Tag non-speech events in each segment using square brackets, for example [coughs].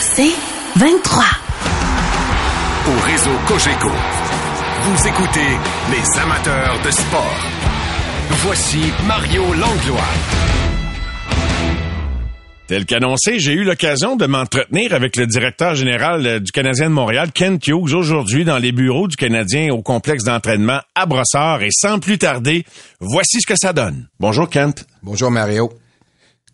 C'est 23. au réseau Cogeco. Vous écoutez les amateurs de sport. Voici Mario Langlois. Tel qu'annoncé, j'ai eu l'occasion de m'entretenir avec le directeur général euh, du Canadien de Montréal, Ken Hughes, aujourd'hui dans les bureaux du Canadien au complexe d'entraînement à Brossard. Et sans plus tarder, voici ce que ça donne. Bonjour Kent. Bonjour Mario.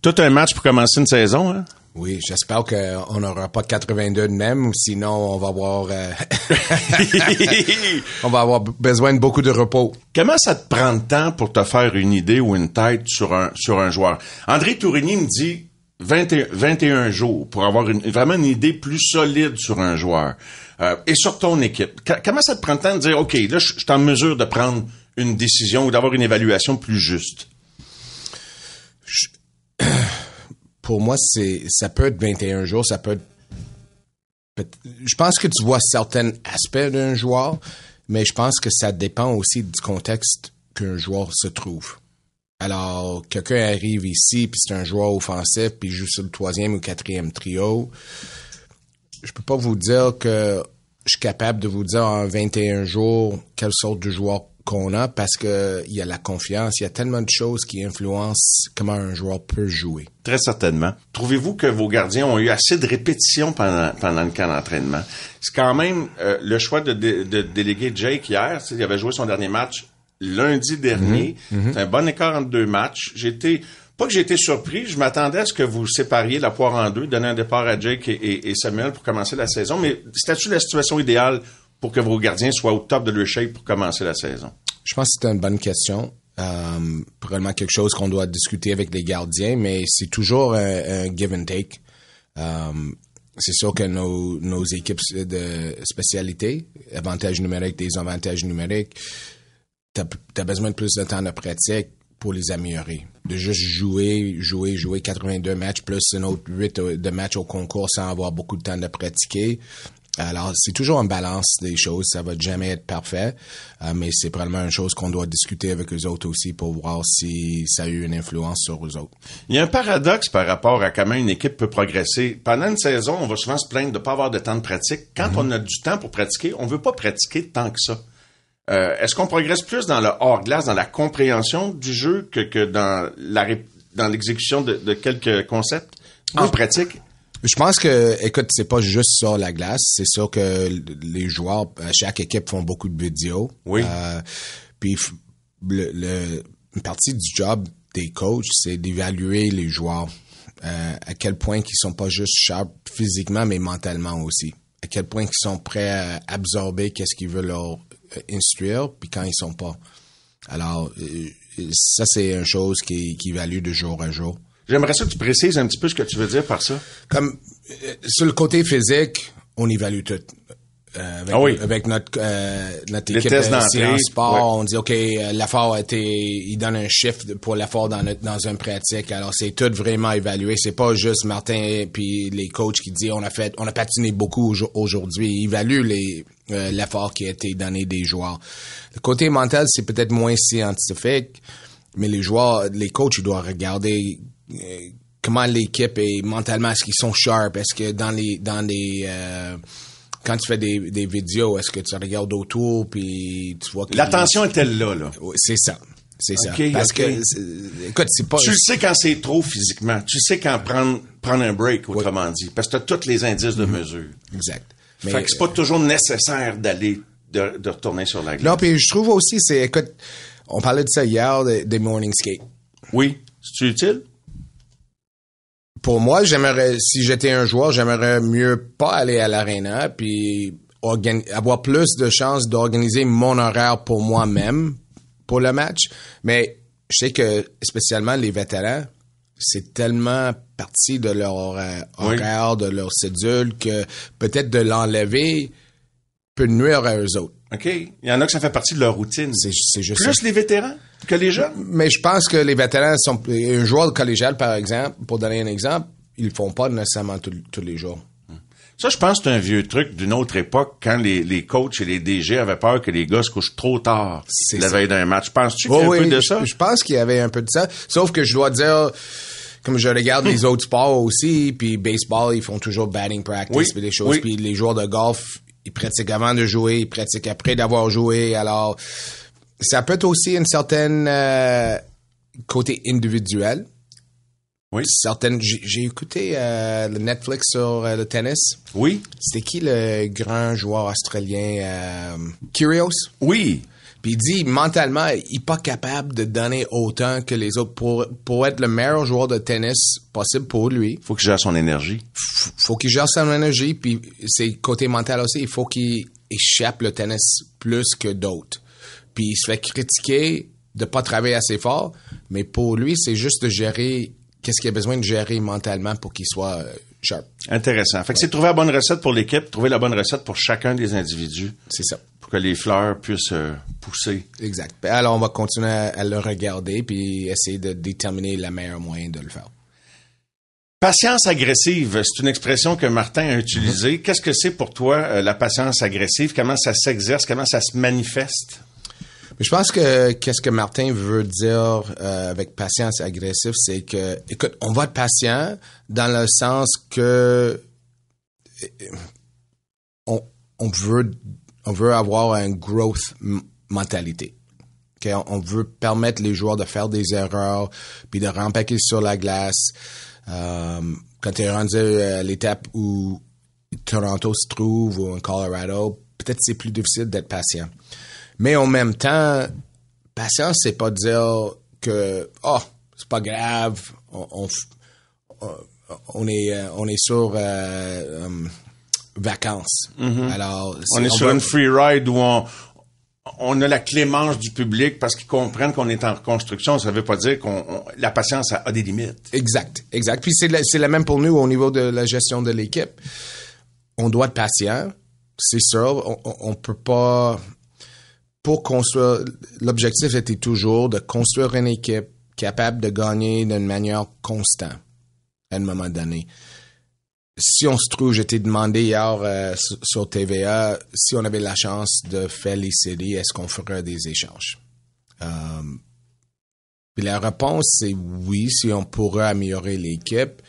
Tout un match pour commencer une saison, hein? Oui, j'espère qu'on n'aura pas de 82 de même, sinon on va avoir euh, [laughs] on va avoir besoin de beaucoup de repos. Comment ça te prend de temps pour te faire une idée ou une tête sur un, sur un joueur? André Tourigny me dit 21, 21 jours pour avoir une, vraiment une idée plus solide sur un joueur. Euh, et sur ton équipe. Qu- comment ça te prend de temps de dire, OK, là, je je suis en mesure de prendre une décision ou d'avoir une évaluation plus juste? [clears throat] Pour moi, c'est ça peut être 21 jours, ça peut être je pense que tu vois certains aspects d'un joueur, mais je pense que ça dépend aussi du contexte qu'un joueur se trouve. Alors, quelqu'un arrive ici, puis c'est un joueur offensif, puis joue sur le troisième ou quatrième trio. Je peux pas vous dire que je suis capable de vous dire en 21 jours quelle sorte de joueur qu'on a parce que il y a la confiance, il y a tellement de choses qui influencent comment un joueur peut jouer. Très certainement. Trouvez-vous que vos gardiens ont eu assez de répétitions pendant, pendant le camp d'entraînement? C'est quand même euh, le choix de, dé- de déléguer Jake hier. Il avait joué son dernier match lundi dernier. C'est un bon écart entre deux matchs. J'étais pas que j'ai été surpris, je m'attendais à ce que vous sépariez la poire en deux, donner un départ à Jake et, et- et Samuel pour commencer la saison. Mais c'était-tu la situation idéale pour que vos gardiens soient au top de leur shape pour commencer la saison? Je pense que c'est une bonne question. Euh, probablement quelque chose qu'on doit discuter avec les gardiens, mais c'est toujours un, give and take. Euh, c'est sûr que nos, équipes de spécialité, avantages numériques, des avantages numériques, t'as as besoin de plus de temps de pratique pour les améliorer. De juste jouer, jouer, jouer 82 matchs plus un autre 8 de matchs au concours sans avoir beaucoup de temps de pratiquer. Alors, c'est toujours une balance des choses. Ça va jamais être parfait, euh, mais c'est probablement une chose qu'on doit discuter avec eux autres aussi pour voir si ça a eu une influence sur eux autres. Il y a un paradoxe par rapport à comment une équipe peut progresser. Pendant une saison, on va souvent se plaindre de ne pas avoir de temps de pratique. Quand on a du temps pour pratiquer, on veut pas pratiquer tant que ça. Euh, Est-ce qu'on progresse plus dans le hors-glace, dans la compréhension du jeu que, que dans la ré- dans l'exécution de, de quelques concepts en pratique? Je pense que, écoute, c'est pas juste sur la glace. C'est sûr que les joueurs, chaque équipe font beaucoup de vidéos. Oui. Euh, puis le, le- une partie du job des coachs, c'est d'évaluer les joueurs. Euh, à quel point qu'ils sont pas juste sharp physiquement, mais mentalement aussi. À quel point qu'ils sont prêts à absorber qu'est-ce qu'ils veulent leur euh, instruire, puis quand ils sont pas. Alors, euh, ça, c'est une chose qui, qui évalue de jour à jour. J'aimerais ça que tu précises un petit peu ce que tu veux dire par ça. comme euh, sur le côté physique, on évalue tout. Euh, avec, Ah oui. avec notre euh, notre Les équipe euh, en sport, ouais. on dit ok euh, l'effort a été il donne un chiffre pour l'effort dans notre, dans une pratique. Alors c'est tout vraiment évalué. C'est pas juste Martin puis les coachs qui disent on a fait on a patiné beaucoup aujo- aujourd'hui. Ils évaluent les euh, l'effort qui a été donné des joueurs. Le côté mental c'est peut-être moins scientifique, mais les joueurs les coachs ils doivent regarder comment l'équipe est mentalement, est-ce qu'ils sont sharp, est-ce que dans les dans les euh, quand tu fais des, des vidéos, est-ce que tu regardes autour puis tu vois que L'attention est-elle là, là? Oui, c'est ça. C'est ça. Parce que écoute, c'est pas Tu le sais quand c'est trop physiquement. Tu sais quand prendre, prendre un break, autrement dit. Parce que tu as tous les indices de mesure. exact. fait que c'est pas toujours nécessaire d'aller, de, de retourner sur la glace. Non, puis je trouve aussi c'est écoute, on parlait de ça hier des, des morning skate. Oui. C'est utile? Pour moi, j'aimerais, si j'étais un joueur, j'aimerais mieux pas aller à l'arena puis avoir plus de chances d'organiser mon horaire pour moi-même pour le match. Mais je sais que spécialement les vétérans, c'est tellement partie de leur euh, Oui. horaire, de leur cédule, que peut-être de l'enlever peut nuire à eux autres. OK? Il y en a que ça fait partie de leur routine. C'est c'est juste Plus ça. les vétérans? Que les jeunes? Mais je pense que les vétérans sont... Un joueur de collégial, par exemple, pour donner un exemple, ils le font pas nécessairement tous- tous les jours. Ça, je pense que c'est un vieux truc d'une autre époque quand les, les coachs et les DG avaient peur que les gars se couchent trop tard la veille d'un match. Penses-tu qu'il y Oui, a un oui, peu de je- ça? Je pense qu'il y avait un peu de ça. Sauf que je dois dire, comme je regarde les [laughs] autres sports aussi, puis baseball, ils font toujours batting practice, Oui, puis des choses. oui. Puis les joueurs de golf, ils pratiquent avant de jouer, ils pratiquent après d'avoir joué. Alors, ça peut être aussi une certaine euh, côté individuel. Oui. Certaines, j'ai écouté euh, le Netflix sur euh, le tennis. Oui. C'était qui le grand joueur australien euh, Kyrgios? Oui. Puis il dit mentalement, il est pas capable de donner autant que les autres pour pour être le meilleur joueur de tennis possible pour lui. Faut qu'il gère son énergie. F- Faut qu'il gère son énergie puis c'est côté mental aussi, il faut qu'il échappe le tennis plus que d'autres. Puis il se fait critiquer de pas travailler assez fort, mais pour lui, c'est juste de gérer qu'est-ce qu'il a besoin de gérer mentalement pour qu'il soit euh, sharp. Intéressant. Fait que c'est trouver la bonne recette pour l'équipe, trouver la bonne recette pour chacun des individus C'est ça. pour que les fleurs puissent euh, pousser. Exact. Ben, Alors on va continuer à, à le regarder puis essayer de déterminer le meilleur moyen de le faire. Patience agressive, c'est une expression que Martin a Mhm. utilisée. Qu'est-ce que c'est pour toi, euh, la patience agressive? Comment ça s'exerce? Comment ça se manifeste? Je pense que qu'est-ce que Martin veut dire euh, avec patience agressive, c'est que, écoute, on va être patient dans le sens que euh, on, on veut on veut avoir une growth mentalité. On, veut permettre les joueurs de faire des erreurs puis de remplaquer sur la glace. Euh, quand tu es rendu à l'étape où Toronto se trouve ou en Colorado, peut-être c'est plus difficile d'être patient. Mais en même temps, patience, c'est pas dire que oh, c'est pas grave, on, on, on est euh, on est sur euh, euh, vacances. Alors, On est sur va- une free ride où on, on a la clémence du public parce qu'ils comprennent qu'on est en reconstruction. Ça veut pas dire qu'on on- la patience a, a des limites. Exact, exact. Puis c'est la, la même pour nous au niveau de la gestion de l'équipe. On doit être patient, c'est sûr. On, on, on peut pas pour construire. L'objectif était toujours de construire une équipe capable de gagner d'une manière constante à un moment donné. Si on se trouve, j'étais demandé hier euh, sur- TVA si on avait la chance de faire les séries, est-ce qu'on ferait des échanges? Euh, puis la réponse, c'est oui, si on pourrait améliorer l'équipe,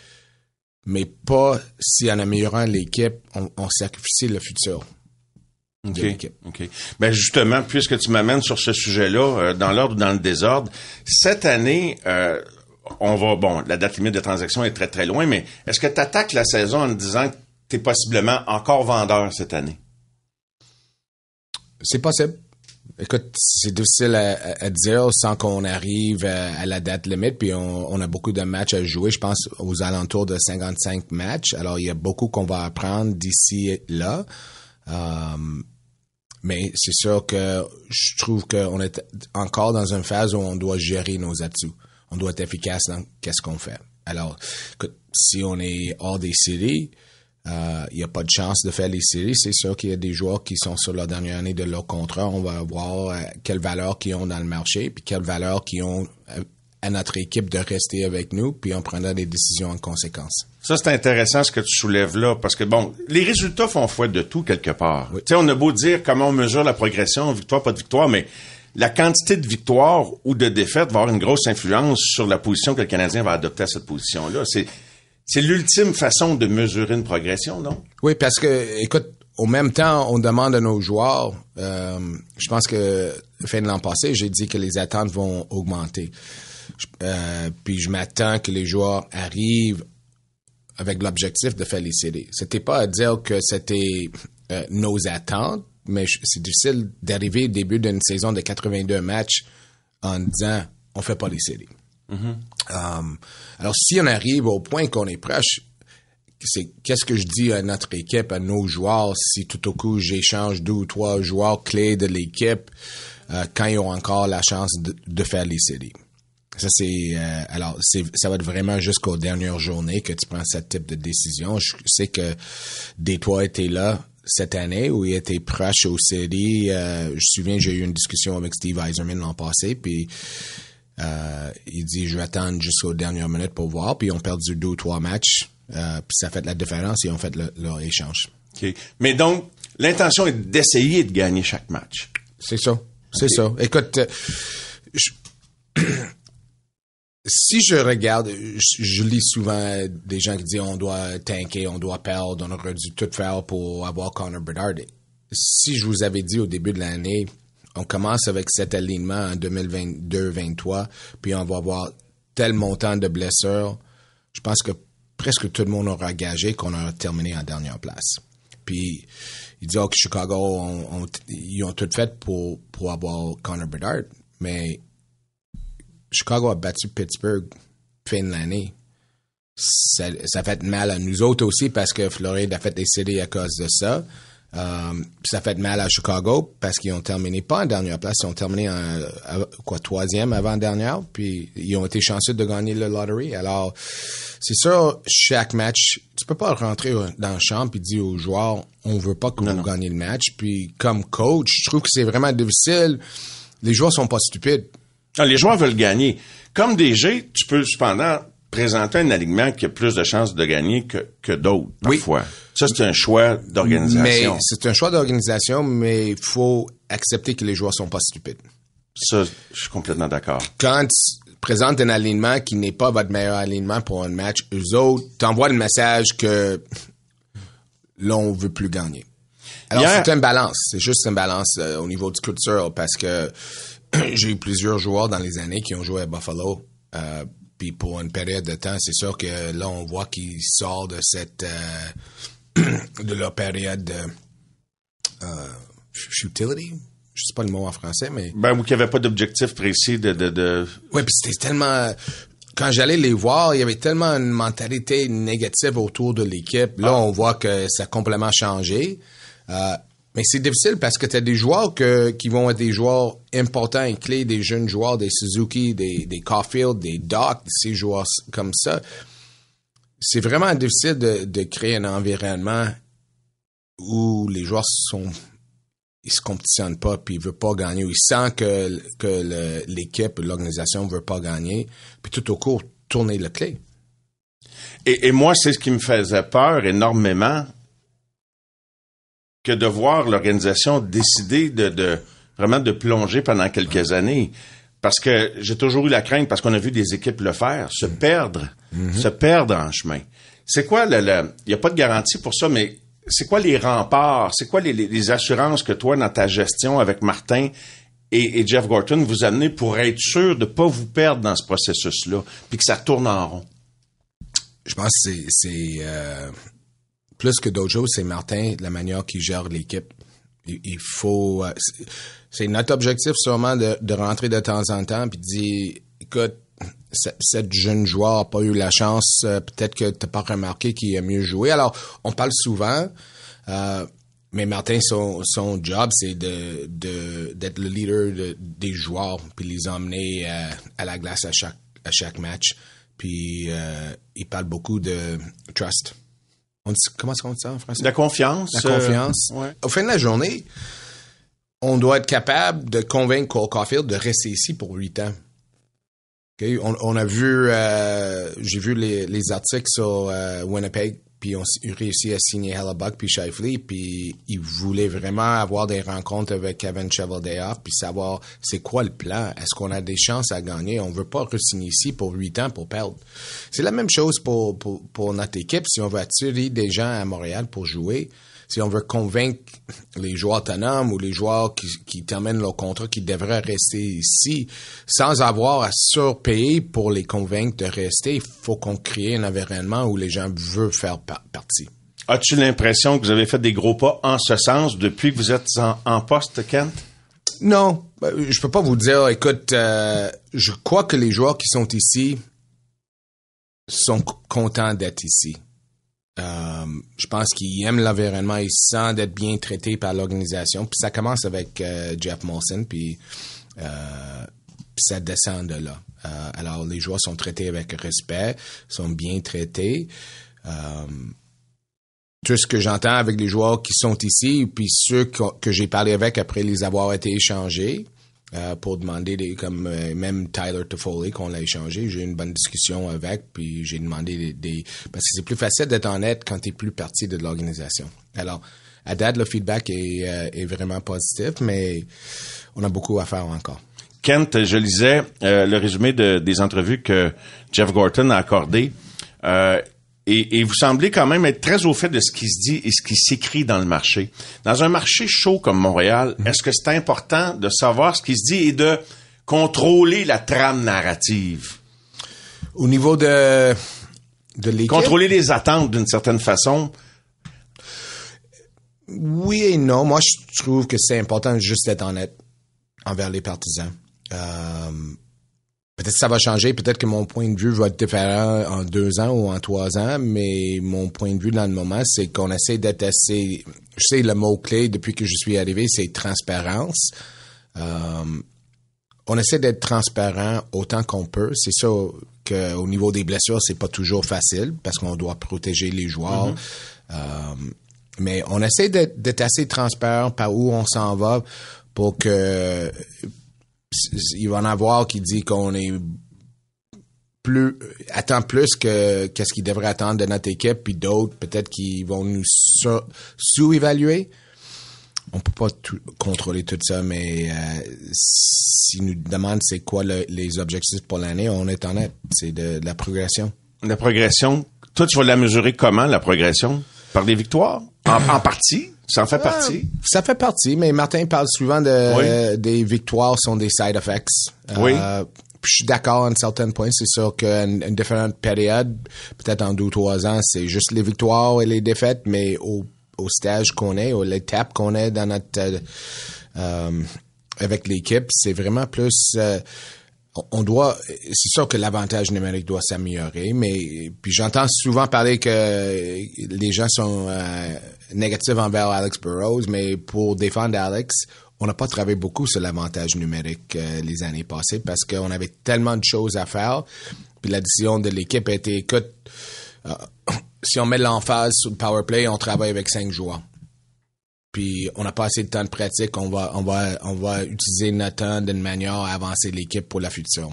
mais pas si en améliorant l'équipe, on, on sacrifie le futur OK. OK. Ben justement, puisque tu m'amènes sur ce sujet-là, euh, dans l'ordre ou dans le désordre, cette année, euh, on va, bon, la date limite de transaction est très, très loin, mais est-ce que tu attaques la saison en disant que tu es possiblement encore vendeur cette année? C'est possible. Écoute, c'est difficile à, dire sans qu'on arrive à, à la date limite, puis on, on a beaucoup de matchs à jouer, je pense aux alentours de 55 matchs. Alors, il y a beaucoup qu'on va apprendre d'ici là. Euh, mais c'est sûr que je trouve qu'on est encore dans une phase où on doit gérer nos atouts. On doit être efficace dans qu'est-ce qu'on fait. Alors, si on est hors des séries, euh, il n'y a pas de chance de faire les séries. C'est sûr qu'il y a des joueurs qui sont sur la dernière année de leur contrat. On va voir euh, quelle valeur qu'ils ont dans le marché, puis quelle valeur qu'ils ont euh, à notre équipe de rester avec nous, puis on prendra des décisions en conséquence. Ça, c'est intéressant ce que tu soulèves là, parce que bon, les résultats font foi de tout quelque part. Tu sais, on a beau dire comment on mesure la progression, victoire, pas de victoire, mais la quantité de victoires ou de défaites va avoir une grosse influence sur la position que le Canadien va adopter à cette position-là. C'est, c'est l'ultime façon de mesurer une progression, non? Oui, parce que, écoute, au même temps, on demande à nos joueurs, euh, je pense que fin de l'an passé, j'ai dit que les attentes vont augmenter. Euh, puis je m'attends que les joueurs arrivent avec l'objectif de faire les séries. C'était pas à dire que c'était euh, nos attentes, mais c'est difficile d'arriver au début d'une saison de 82 matchs en disant on fait pas les séries. Um, alors si on arrive au point qu'on est proche, c'est qu'est-ce que je dis à notre équipe, à nos joueurs, si tout au coup j'échange deux ou trois joueurs clés de l'équipe euh, quand ils ont encore la chance de, de faire les séries? Ça c'est euh, alors c'est ça va être vraiment jusqu'aux dernières journées que tu prends ce type de décision. Je sais que Détroit était là cette année où il était proche au séries. Euh, je me souviens j'ai eu une discussion avec Steve Eiserman l'an passé puis euh, il dit je vais attendre jusqu'aux dernières minutes pour voir puis ils ont perdu deux ou trois matchs euh, puis ça fait la différence et ils ont fait le- leur échange. OK. Mais donc, l'intention est d'essayer de gagner chaque match. C'est ça. C'est ça. Écoute, euh, je- [clears throat] si je regarde, je, je lis souvent des gens qui disent on doit tanker, on doit perdre, on aurait dû tout faire pour avoir Connor Bedard. Si je vous avais dit au début de l'année, on commence avec cet alignement en 2022-23, puis on va avoir tel montant de blessures, je pense que presque tout le monde aura gagé qu'on aura terminé en dernière place. Puis il dit oh, que Chicago, ils ont tout fait pour, pour avoir Connor Bedard, mais Chicago a battu Pittsburgh fin de l'année. Ça, ça fait mal à nous autres aussi parce que Floride a fait des CD à cause de ça. Euh, ça fait mal à Chicago parce qu'ils ont terminé pas en dernière place, ils ont terminé en quoi troisième avant dernière, puis ils ont été chanceux de gagner le lottery. Alors c'est sûr, chaque match, tu peux pas rentrer dans le champ et dire aux joueurs, on veut pas que vous gagnez le match. Puis comme coach, je trouve que c'est vraiment difficile. Les joueurs sont pas stupides. Ah, les joueurs veulent gagner. Comme DG, tu peux cependant présenter un alignement qui a plus de chances de gagner que, que d'autres, Oui. parfois. Ça, c'est un choix Mais d'organisation. c'est un choix d'organisation, mais il faut accepter que les joueurs sont pas stupides. Ça, je suis complètement d'accord. Quand tu présentes un alignement qui n'est pas votre meilleur alignement pour un match, eux autres t'envoient le message que là, on veut plus gagner. Alors, c'est une balance. C'est juste une balance euh, au niveau du culture parce que [clears throat] j'ai eu plusieurs joueurs dans les années qui ont joué à Buffalo. Euh, puis pour une période de temps, c'est sûr que là, on voit qu'ils sortent de cette euh, [clears throat] de leur période de euh, futility? Je sais pas le mot en français, mais Ben, ou qu'il n'y avait pas d'objectif précis de, de, de... oui, puis c'était tellement. Quand j'allais les voir, il y avait tellement une mentalité négative autour de l'équipe. Là, on voit que ça a complètement changé. Euh, mais c'est difficile parce que tu as des joueurs que, qui vont être des joueurs importants et clés, des jeunes joueurs, des Suzuki, des, des Caulfield, des Doc, ces joueurs comme ça. C'est vraiment difficile de, de créer un environnement où les joueurs sont ils se compétitionnent pas puis ils veulent pas gagner ou ils sentent que que l'équipe l'organisation veut pas gagner puis tout au court tourner le clé Et, et moi, c'est ce qui me faisait peur énormément que de voir l'organisation décider de, de vraiment de plonger pendant quelques années. Parce que j'ai toujours eu la crainte, parce qu'on a vu des équipes le faire, se perdre, se perdre en chemin. C'est quoi le, il n'y a pas de garantie pour ça, mais c'est quoi les remparts, c'est quoi les, les- les assurances que toi, dans ta gestion avec Martin et, et Jeff Gorton, vous amenez pour être sûr de pas vous perdre dans ce processus-là, puis que ça tourne en rond? je pense que c'est c'est euh, plus que d'autres choses c'est Martin la manière qu'il gère l'équipe il, faut euh, c'est- notre objectif sûrement de, rentrer de temps en temps puis de dire écoute ce- cette jeune joueur a pas eu la chance euh, peut-être que t'as pas remarqué qu'il a mieux joué alors on parle souvent euh, mais Martin, son, son job, c'est de, d'être le leader de- des joueurs, puis les emmener à la glace à chaque, à chaque match. Puis il parle beaucoup de trust. On dit, comment est-ce qu'on dit ça en français? La confiance. La euh, confiance. ouais. Au fin de la journée, on doit être capable de convaincre Cole Caulfield de rester ici pour huit ans. OK? On, on a vu, euh, j'ai vu les, les articles sur euh, Winnipeg, puis on s- réussi à signer Hellebuck puis Shifley, puis ils voulaient vraiment avoir des rencontres avec Kevin Cheveldayoff, puis savoir c'est quoi le plan. Est-ce qu'on a des chances à gagner? On veut pas re-signer ici pour huit ans pour perdre. C'est la même chose pour, pour, notre équipe. Si on veut attirer des gens à Montréal pour jouer, si on veut convaincre les joueurs autonomes ou les joueurs qui, qui terminent leur contrat qui devraient rester ici sans avoir à surpayer pour les convaincre de rester, il faut qu'on crée un environnement où les gens veulent faire par- partie. As-tu l'impression que vous avez fait des gros pas en ce sens depuis que vous êtes en, poste, Kent? Non, ben, je peux pas vous dire. Écoute, euh, je crois que les joueurs qui sont ici sont contents d'être ici. Euh, je pense qu'ils aiment l'environnement, ils se sentent d'être bien traités par l'organisation. Puis ça commence avec euh, Jeff Molson, puis, ça descend de là. Alors, les joueurs sont traités avec respect, sont bien traités. Euh, tout ce que j'entends avec les joueurs qui sont ici, puis ceux que, j'ai parlé avec après les avoir été échangés, euh, pour demander des, comme euh, même Tyler Toffoli qu'on l'a échangé, j'ai eu une bonne discussion avec, puis j'ai demandé des, des- parce que c'est plus facile d'être honnête quand tu plus partie de l'organisation. Alors, à date, le feedback est, euh, est vraiment positif, mais on a beaucoup à faire encore. Kent, je lisais euh, le résumé de- des entrevues que Jeff Gorton a accordé. Et, et vous semblez quand même être très au fait de ce qui se dit et ce qui s'écrit dans le marché. Dans un marché chaud comme Montréal, est-ce que c'est important de savoir ce qui se dit et de contrôler la trame narrative? Au niveau de, de l'équipe? Contrôler les attentes d'une certaine façon? Oui et non. Moi, je trouve que c'est important juste d'être honnête envers les partisans. Euh, peut-être que ça va changer, peut-être que mon point de vue va être différent en deux ans ou en trois ans, mais mon point de vue dans le moment, c'est qu'on essaie d'être assez... Je sais, le mot-clé depuis que je suis arrivé, c'est transparence. Euh, on essaie d'être transparent autant qu'on peut. C'est ça qu'au niveau des blessures, c'est pas toujours facile parce qu'on doit protéger les joueurs. Euh, mais on essaie d'être d'être assez transparent par où on s'en va pour que il va en avoir qui dit qu'on est plus attend plus que qu'est-ce qu'il devrait attendre de notre équipe puis d'autres peut-être qui vont nous sous-évaluer on peut pas tout- contrôler tout ça mais euh, s'ils nous demandent c'est quoi le- les objectifs pour l'année on est honnête c'est de, de la progression La progression. Toi, tu vas la mesurer comment, la progression? Par des victoires? En, en partie? Ça en fait partie? Ça fait partie, mais Martin parle souvent de Oui. euh, des victoires sont des side effects. Oui. Euh, puis je suis d'accord à un certain point. C'est sûr qu'à une, une différente période, peut-être en deux ou trois ans, c'est juste les victoires et les défaites, mais au, au stage qu'on est, aux l'étape qu'on est dans notre euh, euh, avec l'équipe, c'est vraiment plus on- doit, c'est sûr que l'avantage numérique doit s'améliorer, mais puis j'entends souvent parler que les gens sont euh, négatifs envers Alex Burrows, mais pour défendre Alex, on n'a pas travaillé beaucoup sur l'avantage numérique euh, les années passées parce qu'on avait tellement de choses à faire. Puis la décision de l'équipe a été, écoute, euh, [coughs] si on met l'emphase sur le power play, on travaille avec cinq joueurs puis on n'a pas assez de temps de pratique, on va, on va, on va utiliser notre temps d'une manière à avancer l'équipe pour la future.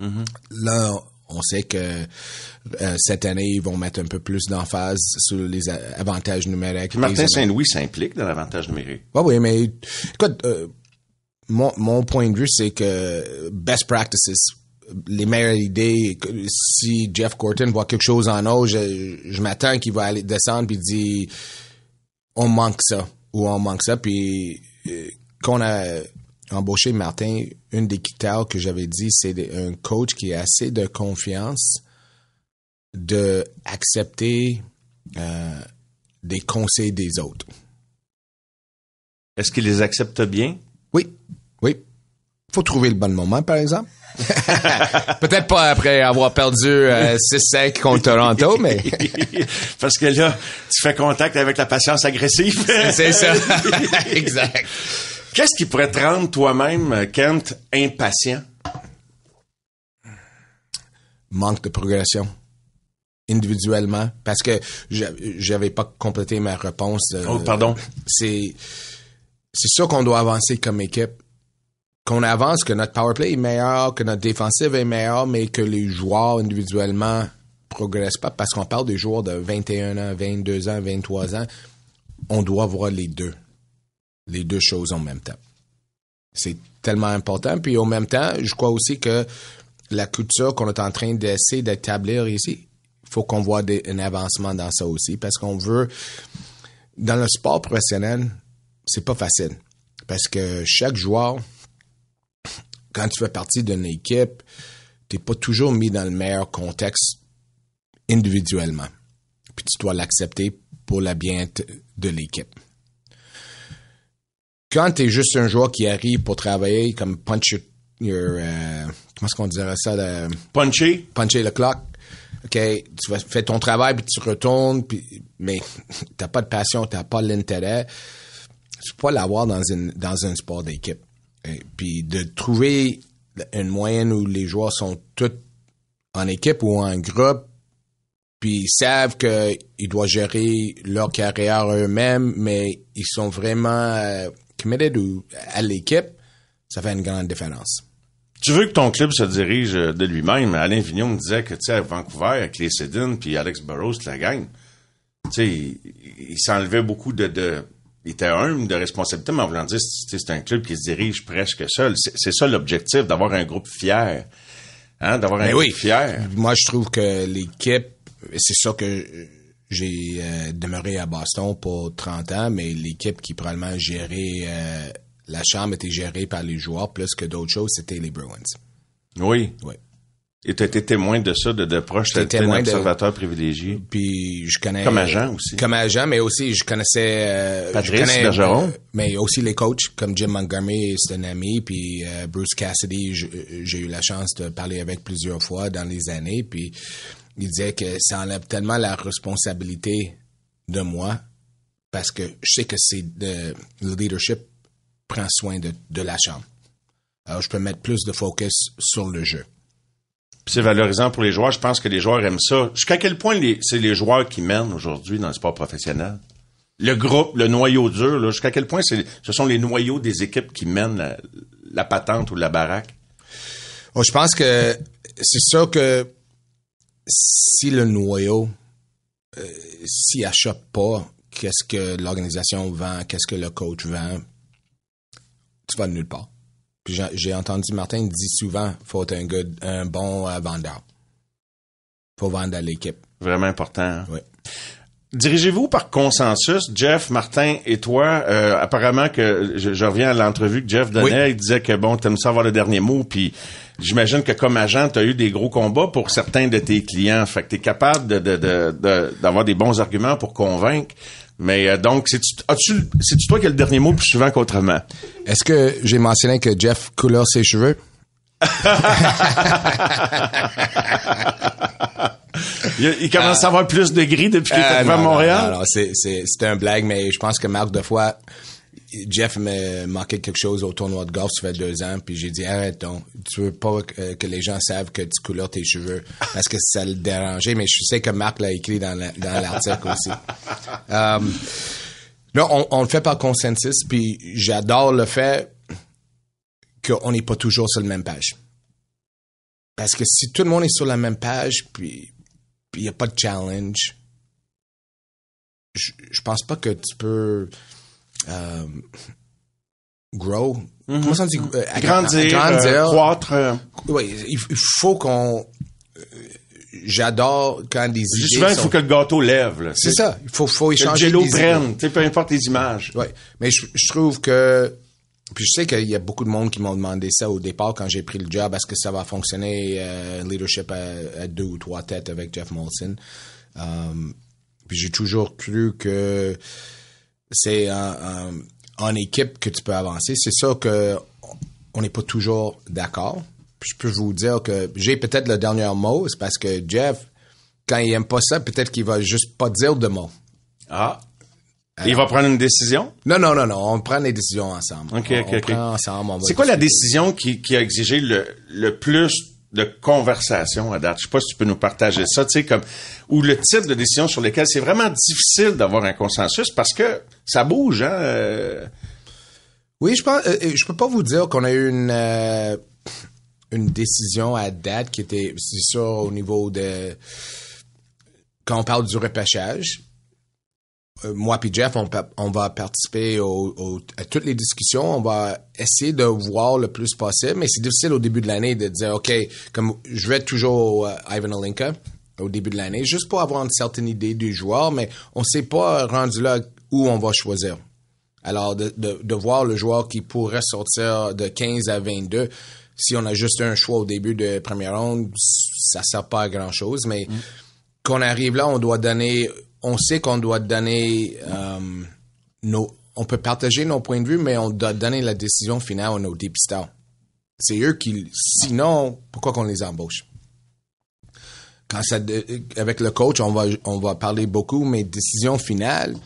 Là, on sait que euh, cette année, ils vont mettre un peu plus d'emphase sur les avantages numériques. Martin Saint-Louis s'implique dans l'avantage numérique. Ouais, oui, mais écoute, euh, mon, mon point de vue, c'est que best practices, les meilleures idées, si Jeff Corton voit quelque chose en haut, je, je m'attends qu'il va aller descendre puis dit on manque ça ou on manque ça. Puis euh, qu'on a embauché Martin, une des critères que j'avais dit, c'est un coach qui a assez de confiance de accepter euh, des conseils des autres. Est-ce qu'il les accepte bien? Oui, oui. Faut trouver le bon moment, par exemple. [laughs] Peut-être pas après avoir perdu euh, 6-5 contre Toronto, mais [laughs] Parce que là, tu fais contact avec la patience agressive. c'est ça. [laughs] exact. Qu'est-ce qui pourrait te rendre toi-même, Kent, impatient? Manque de progression individuellement parce que j'a- j'avais pas complété ma réponse. euh, Oh, pardon. C'est c'est sûr qu'on doit avancer comme équipe. Qu'on avance, que notre power play est meilleur, que notre défensive est meilleure, mais que les joueurs individuellement progressent pas parce qu'on parle des joueurs de 21 ans, 22 ans, 23 ans. On doit voir les deux. Les deux choses en même temps. C'est tellement important. Puis en même temps, je crois aussi que la culture qu'on est en train d'essayer d'établir ici, il faut qu'on voit un avancement dans ça aussi parce qu'on veut dans le sport professionnel, c'est pas facile parce que chaque joueur quand tu fais partie d'une équipe, t'es pas toujours mis dans le meilleur contexte individuellement. Puis tu dois l'accepter pour le bien de l'équipe. Quand tu es juste un joueur qui arrive pour travailler comme punch your, your, euh, comment est-ce qu'on dirait ça, Punché? puncher le clock. OK, tu vas faire ton travail puis tu retournes puis mais t'as pas de passion, t'as pas l'intérêt. Tu peux pas l'avoir dans une dans un sport d'équipe. Et Puis de trouver une moyenne où les joueurs sont tous en équipe ou en groupe, puis ils savent qu'ils doivent gérer leur carrière eux-mêmes, mais ils sont vraiment euh, committed à l'équipe, ça fait une grande différence. Tu veux que ton club se dirige euh, de lui-même? Alain Vignon me disait que, tu sais, à Vancouver, avec les Sedin puis Alex Burrows, la gang, tu sais, il, il s'enlevait beaucoup de, de, il était humble de responsabilité, mais en voulant dire, c'est un club qui se dirige presque seul. C'est ça l'objectif, d'avoir un groupe fier. Hein, d'avoir un Ben groupe oui. fier. Moi, je trouve que l'équipe, c'est ça que j'ai euh, demeuré à Boston pour 30 ans, mais l'équipe qui probablement gérait euh, la chambre était gérée par les joueurs plus que d'autres choses, c'était les Bruins. Oui. Oui. Et tu as été témoin de ça, de, de proche. Tu été un de- observateur privilégié. Puis je connais Comme agent aussi. Comme agent, mais aussi je connaissais euh, Patrice je connais, Bergeron. euh, mais aussi les coachs comme Jim Montgomery, c'est un ami, puis euh, Bruce Cassidy, euh, j'ai eu la chance de parler avec plusieurs fois dans les années, puis il disait que ça enlève tellement la responsabilité de moi parce que je sais que c'est le leadership prend soin de, de la chambre. Alors je peux mettre plus de focus sur le jeu. C'est valorisant pour les joueurs. Je pense que les joueurs aiment ça. Jusqu'à quel point c'est les joueurs qui mènent aujourd'hui dans le sport professionnel? Le groupe, le noyau dur, jusqu'à quel point ce sont les noyaux des équipes qui mènent la, patente ou la baraque? Oh, je pense que c'est ça que si le noyau, euh, s'il achète pas, qu'est-ce que l'organisation vend, qu'est-ce que le coach vend, tu vas nulle part. Puis j'ai- entendu Martin dire souvent, faut être un, good, un bon euh, vendeur. Faut vendre à l'équipe. Vraiment important. hein? Oui. Dirigez-vous par consensus, Jeff, Martin et toi. euh, apparemment que je, je reviens à l'entrevue que Jeff donnait, Oui. il disait que bon, t'aimes ça avoir le dernier mot, puis j'imagine que comme agent, tu as eu des gros combats pour certains de tes clients. Fait que t'es capable de, de, de, de- d'avoir des bons arguments pour convaincre. Mais euh, donc, c'est-tu, toi qui as le dernier mot plus souvent qu'autrement? Est-ce que j'ai mentionné que Jeff couleur ses cheveux? [laughs] Il, il commence à avoir plus de gris depuis qu'il est Ah, arrivé à non, non, Montréal? Non, non, c'est, c'est, c'est un blague, mais je pense que Marc, deux fois, Jeff me manquait quelque chose au tournoi de golf, ça fait deux ans, puis j'ai dit, arrête donc, tu veux pas que, que les gens savent que tu couleurs tes cheveux, parce que ça le dérangeait, mais je sais que Marc l'a écrit dans, la- dans l'article aussi. Um, là, on, on le fait par consensus, puis j'adore le fait qu'on n'est pas toujours sur la même page. Parce que si tout le monde est sur la même page, puis il n'y a pas de challenge, je pense pas que tu peux euh, grow. Comment ça dit? euh, agr- Grandir, euh, croître. euh, Oui, il, faut qu'on. euh, J'adore quand des idées. souvent, il sont- faut que le gâteau lève. C'est ça. Il faut, faut Que le échanger. jello prenne, peu importe les images. Ouais. Mais je, je trouve que. Puis je sais qu'il y a beaucoup de monde qui m'ont demandé ça au départ quand j'ai pris le job. Est-ce que ça va fonctionner, euh, leadership à, à deux ou trois têtes avec Jeff Molson? Um, puis j'ai toujours cru que c'est en, équipe que tu peux avancer. C'est ça que on n'est pas toujours d'accord. Je peux vous dire que j'ai peut-être le dernier mot, c'est parce que Jeff, quand il aime pas ça, peut-être qu'il va juste pas dire de mots. Ah. Il va prendre une décision? Non, non, non, non. On prend les décisions ensemble. OK, on, OK, on prend ensemble. C'est quoi la décision qui, qui a exigé le, le plus de conversation à date? Je sais pas si tu peux nous partager ça, tu sais, comme, ou le type de décision sur lesquelles c'est vraiment difficile d'avoir un consensus parce que ça bouge, hein? euh, Oui, je pense. euh, je peux pas vous dire qu'on a eu une euh, une décision à date qui était, c'est sûr, au niveau de quand on parle du repêchage. Euh, moi puis Jeff, on, va participer au- au- à toutes les discussions. On va essayer de voir le plus possible, mais c'est difficile au début de l'année de dire, OK, comme je vais toujours euh, Ivan Olinka au début de l'année, juste pour avoir une certaine idée du joueur, mais on sait pas rendu là où on va choisir. Alors, de, de, de voir le joueur qui pourrait sortir de 15 à 22, si on a juste un choix au début de première ronde, ça sert pas à grand chose, mais qu'on arrive là, on doit donner, on sait qu'on doit donner euh, nos, on peut partager nos points de vue, mais on doit donner la décision finale à nos dépisteurs. C'est eux qui, sinon, pourquoi qu'on les embauche? Quand ça, avec le coach, on va, on va parler beaucoup, mais décision finale,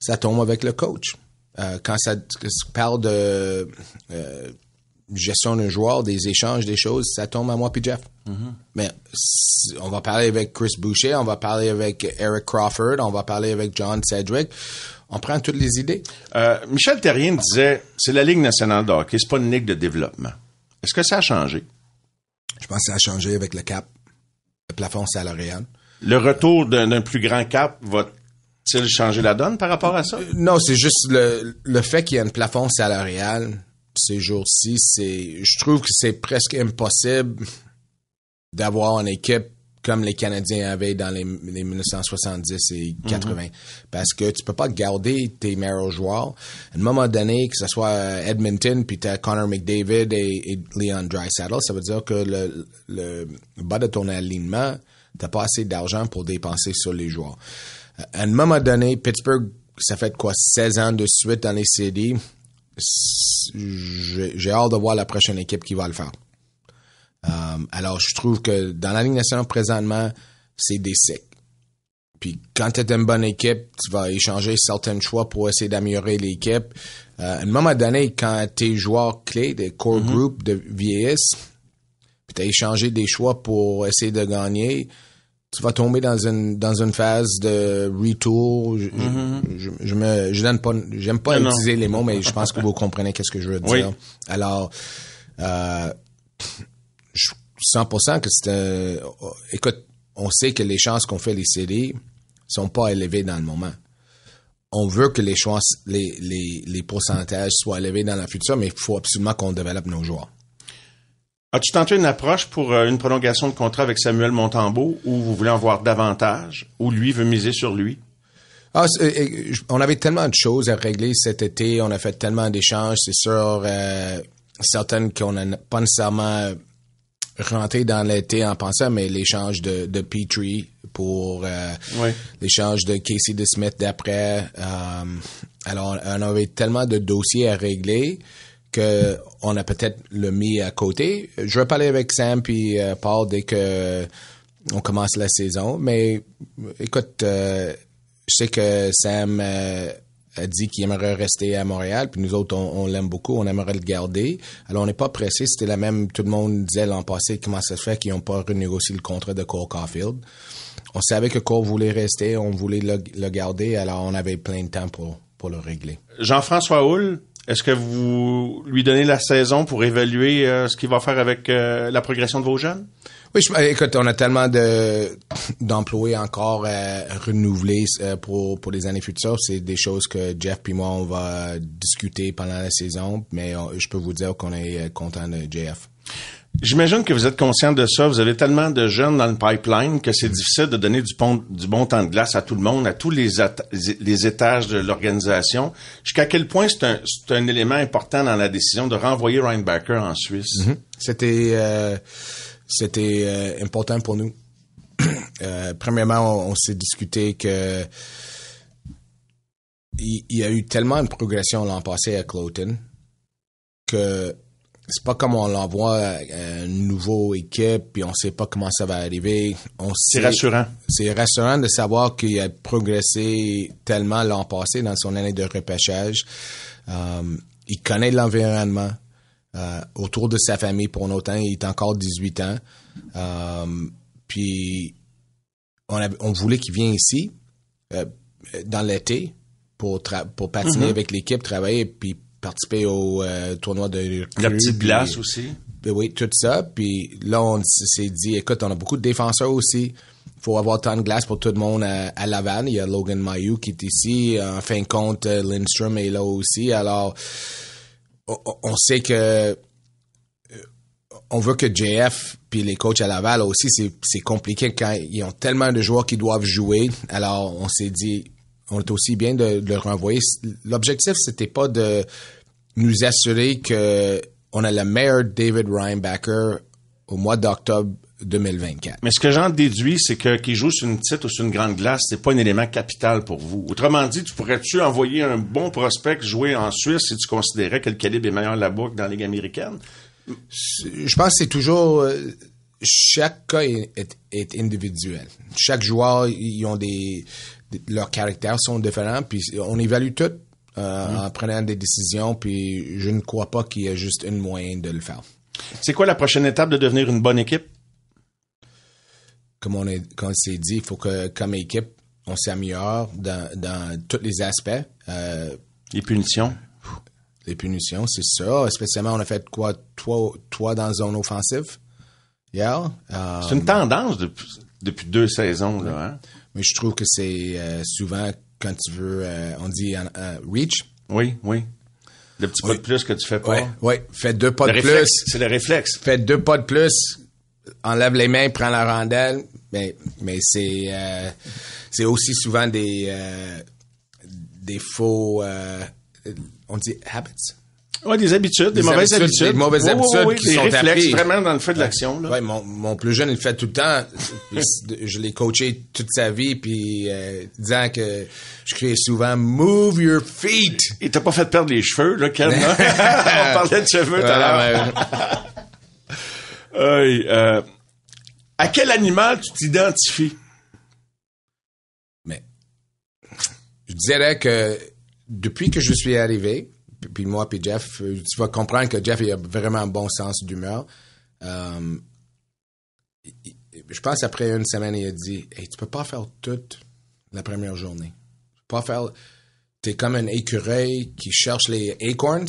ça tombe avec le coach. Euh, quand ça parle de euh, gestion d'un joueur, des échanges, des choses, ça tombe à moi puis Jeff. Mais si- on va parler avec Chris Boucher, on va parler avec Eric Crawford, on va parler avec John Cedric. On prend toutes les idées. Euh, Michel Terrien disait, c'est la Ligue nationale de hockey, c'est pas une ligue de développement. Est-ce que ça a changé? Je pense que ça a changé avec le cap, le plafond salarial. Le retour d'un plus grand cap va-t-il changer la donne par rapport à ça? Non, c'est juste le, le fait qu'il y a un plafond salarial ces jours-ci, c'est, je trouve que c'est presque impossible d'avoir une équipe comme les Canadiens avaient dans les, les 1970 et 80. Parce que tu peux pas garder tes meilleurs joueurs. À un moment donné, que ce soit Edmonton, puis t'as Connor McDavid et, et Leon Draisaitl, ça veut dire que le, le bas de ton alignement, t'as pas assez d'argent pour dépenser sur les joueurs. À un moment donné, Pittsburgh, ça fait quoi, 16 ans de suite dans les CD. J'ai hâte de voir la prochaine équipe qui va le faire. Um, alors, je trouve que dans la Ligue nationale présentement, c'est des cycles. Puis quand tu es une bonne équipe, tu vas échanger certains choix pour essayer d'améliorer l'équipe. Euh, à un moment donné, quand tes joueurs clés, des core group de vieillissent, puis tu as échangé des choix pour essayer de gagner, tu vas tomber dans une dans une phase de retour. Je, je me je donne pas j'aime pas Non, non. utiliser les mots, mais je pense que vous comprenez qu'est-ce que je veux dire. Oui. Alors, euh, je 100% que c'est un... Écoute, on sait que les chances qu'on fait les séries sont pas élevées dans le moment. On veut que les chances, les, les, les pourcentages soient élevés dans le futur, mais il faut absolument qu'on développe nos joueurs. As-tu tenté une approche pour euh, une prolongation de contrat avec Samuel Montembeau où vous voulez en voir davantage, ou lui veut miser sur lui? Ah, euh, euh, on avait tellement de choses à régler cet été, on a fait tellement d'échanges, c'est sûr, euh, certaines qu'on n'a pas nécessairement rentré dans l'été en pensant, mais l'échange de, de Petrie pour euh, Oui. l'échange de Casey DeSmith d'après. euh, alors, on avait tellement de dossiers à régler que on a peut-être le mis à côté. Je vais parler avec Sam puis euh, Paul dès que on commence la saison. Mais écoute, euh, je sais que Sam euh, a dit qu'il aimerait rester à Montréal, puis nous autres, on, l'aime beaucoup, on aimerait le garder. Alors, on n'est pas pressé. C'était la même, tout le monde disait l'an passé, comment ça se fait qu'ils n'ont pas renégocié le contrat de Cole Caulfield. On savait que Cole voulait rester, on voulait le, le garder, alors on avait plein de temps pour, pour le régler. Jean-François Houle, est-ce que vous lui donnez la saison pour évaluer euh, ce qu'il va faire avec euh, la progression de vos jeunes? Oui, je- euh, écoute, on a tellement de [laughs] d'employés encore euh, pour pour les années futures. C'est des choses que Jeff puis moi on va discuter pendant la saison, mais je peux vous dire qu'on est euh, content de JF. J'imagine que vous êtes conscient de ça. Vous avez tellement de jeunes dans le pipeline que c'est difficile de donner du, pont- du bon temps de glace à tout le monde, à tous les, étages de l'organisation. Jusqu'à quel point c'est un, un élément important dans la décision de renvoyer Ryan Backer en Suisse? C'était euh, c'était euh, important pour nous. [clears throat] Euh, premièrement, on, s'est discuté que il, il y a eu tellement de progression l'an passé à Cloton que c'est pas comme on l'envoie à une nouvelle équipe puis on sait pas comment ça va arriver. On C'est rassurant. c'est rassurant de savoir qu'il a progressé tellement l'an passé dans son année de repêchage. Euh, il connaît l'environnement euh, autour de sa famille pour longtemps. Il est encore 18 ans. Euh, puis on, voulait qu'il vienne ici euh, dans l'été pour, pour patiner avec l'équipe, travailler puis participer au euh, tournoi de La petite puis- glace aussi. ben oui, tout ça. Puis là, on s'est dit, écoute, on a beaucoup de défenseurs aussi. Il faut avoir tant de glace pour tout le monde à, à Laval. Il y a Logan Mayou qui est ici. En fin de compte, euh, Lindstrom est là aussi. Alors, on, on sait que euh, on veut que JF puis les coachs à Laval aussi, c'est compliqué quand ils ont tellement de joueurs qui doivent jouer. Alors, on s'est dit, on est aussi bien de, de le renvoyer. L'objectif, c'était pas de nous assurer que on a le meilleur David Reinbacker au mois d'octobre 2024. Mais ce que j'en déduis, c'est que qu'il joue sur une petite ou sur une grande glace, c'est pas un élément capital pour vous. Autrement dit, tu pourrais-tu envoyer un bon prospect jouer en Suisse si tu considérais que le calibre est meilleur là-bas que dans la Ligue américaine? Je pense que c'est toujours euh, chaque cas est, est- est individuel. Chaque joueur, ils ont des, des- leurs caractères sont différents, puis on évalue tout euh, en prenant des décisions, puis je ne crois pas qu'il y ait juste une moyen de le faire. C'est quoi la prochaine étape de devenir une bonne équipe? Comme on, s'est dit, il faut que, comme équipe, on s'améliore dans, dans tous les aspects. Euh, Les punitions? les punitions, c'est ça. Spécialement, on a fait quoi? Trois, trois dans la zone offensive hier. Euh, C'est une tendance depuis, depuis deux saisons, là, hein? Mais je trouve que c'est euh, souvent quand tu veux, euh, on dit euh, reach. Oui, oui. Le petit pas Oui. de plus que tu fais pas. Ouais, ouais. Fais deux pas Le de réflexe, plus. c'est le réflexe. Fais deux pas de plus. Enlève les mains, prends la rondelle. Mais, mais c'est, euh, c'est aussi souvent des, euh, des faux, euh, on dit habits. Ouais, des habitudes, des, Des mauvaises habitudes, habitudes. des mauvaises Oui, oui, habitudes oui, qui des sont réflexes, appris. vraiment dans le feu de l'action, là. Ouais, mon, mon plus jeune, il le fait tout le temps. Je l'ai coaché toute sa vie, puis euh, disant que je criais souvent « Move your feet! Il t'a pas fait perdre les cheveux, là, Ken? [laughs] On parlait de cheveux tout à l'heure. [laughs] Euh, à quel animal tu t'identifies? Mais je dirais que depuis que je suis arrivé, puis- moi puis Jeff, euh, tu vas comprendre que Jeff il a vraiment un bon sens d'humeur. Euh, je pense après une semaine, il a dit hey, tu peux pas faire toute la première journée. Tu peux pas faire. T'es comme un écureuil qui cherche les acorns,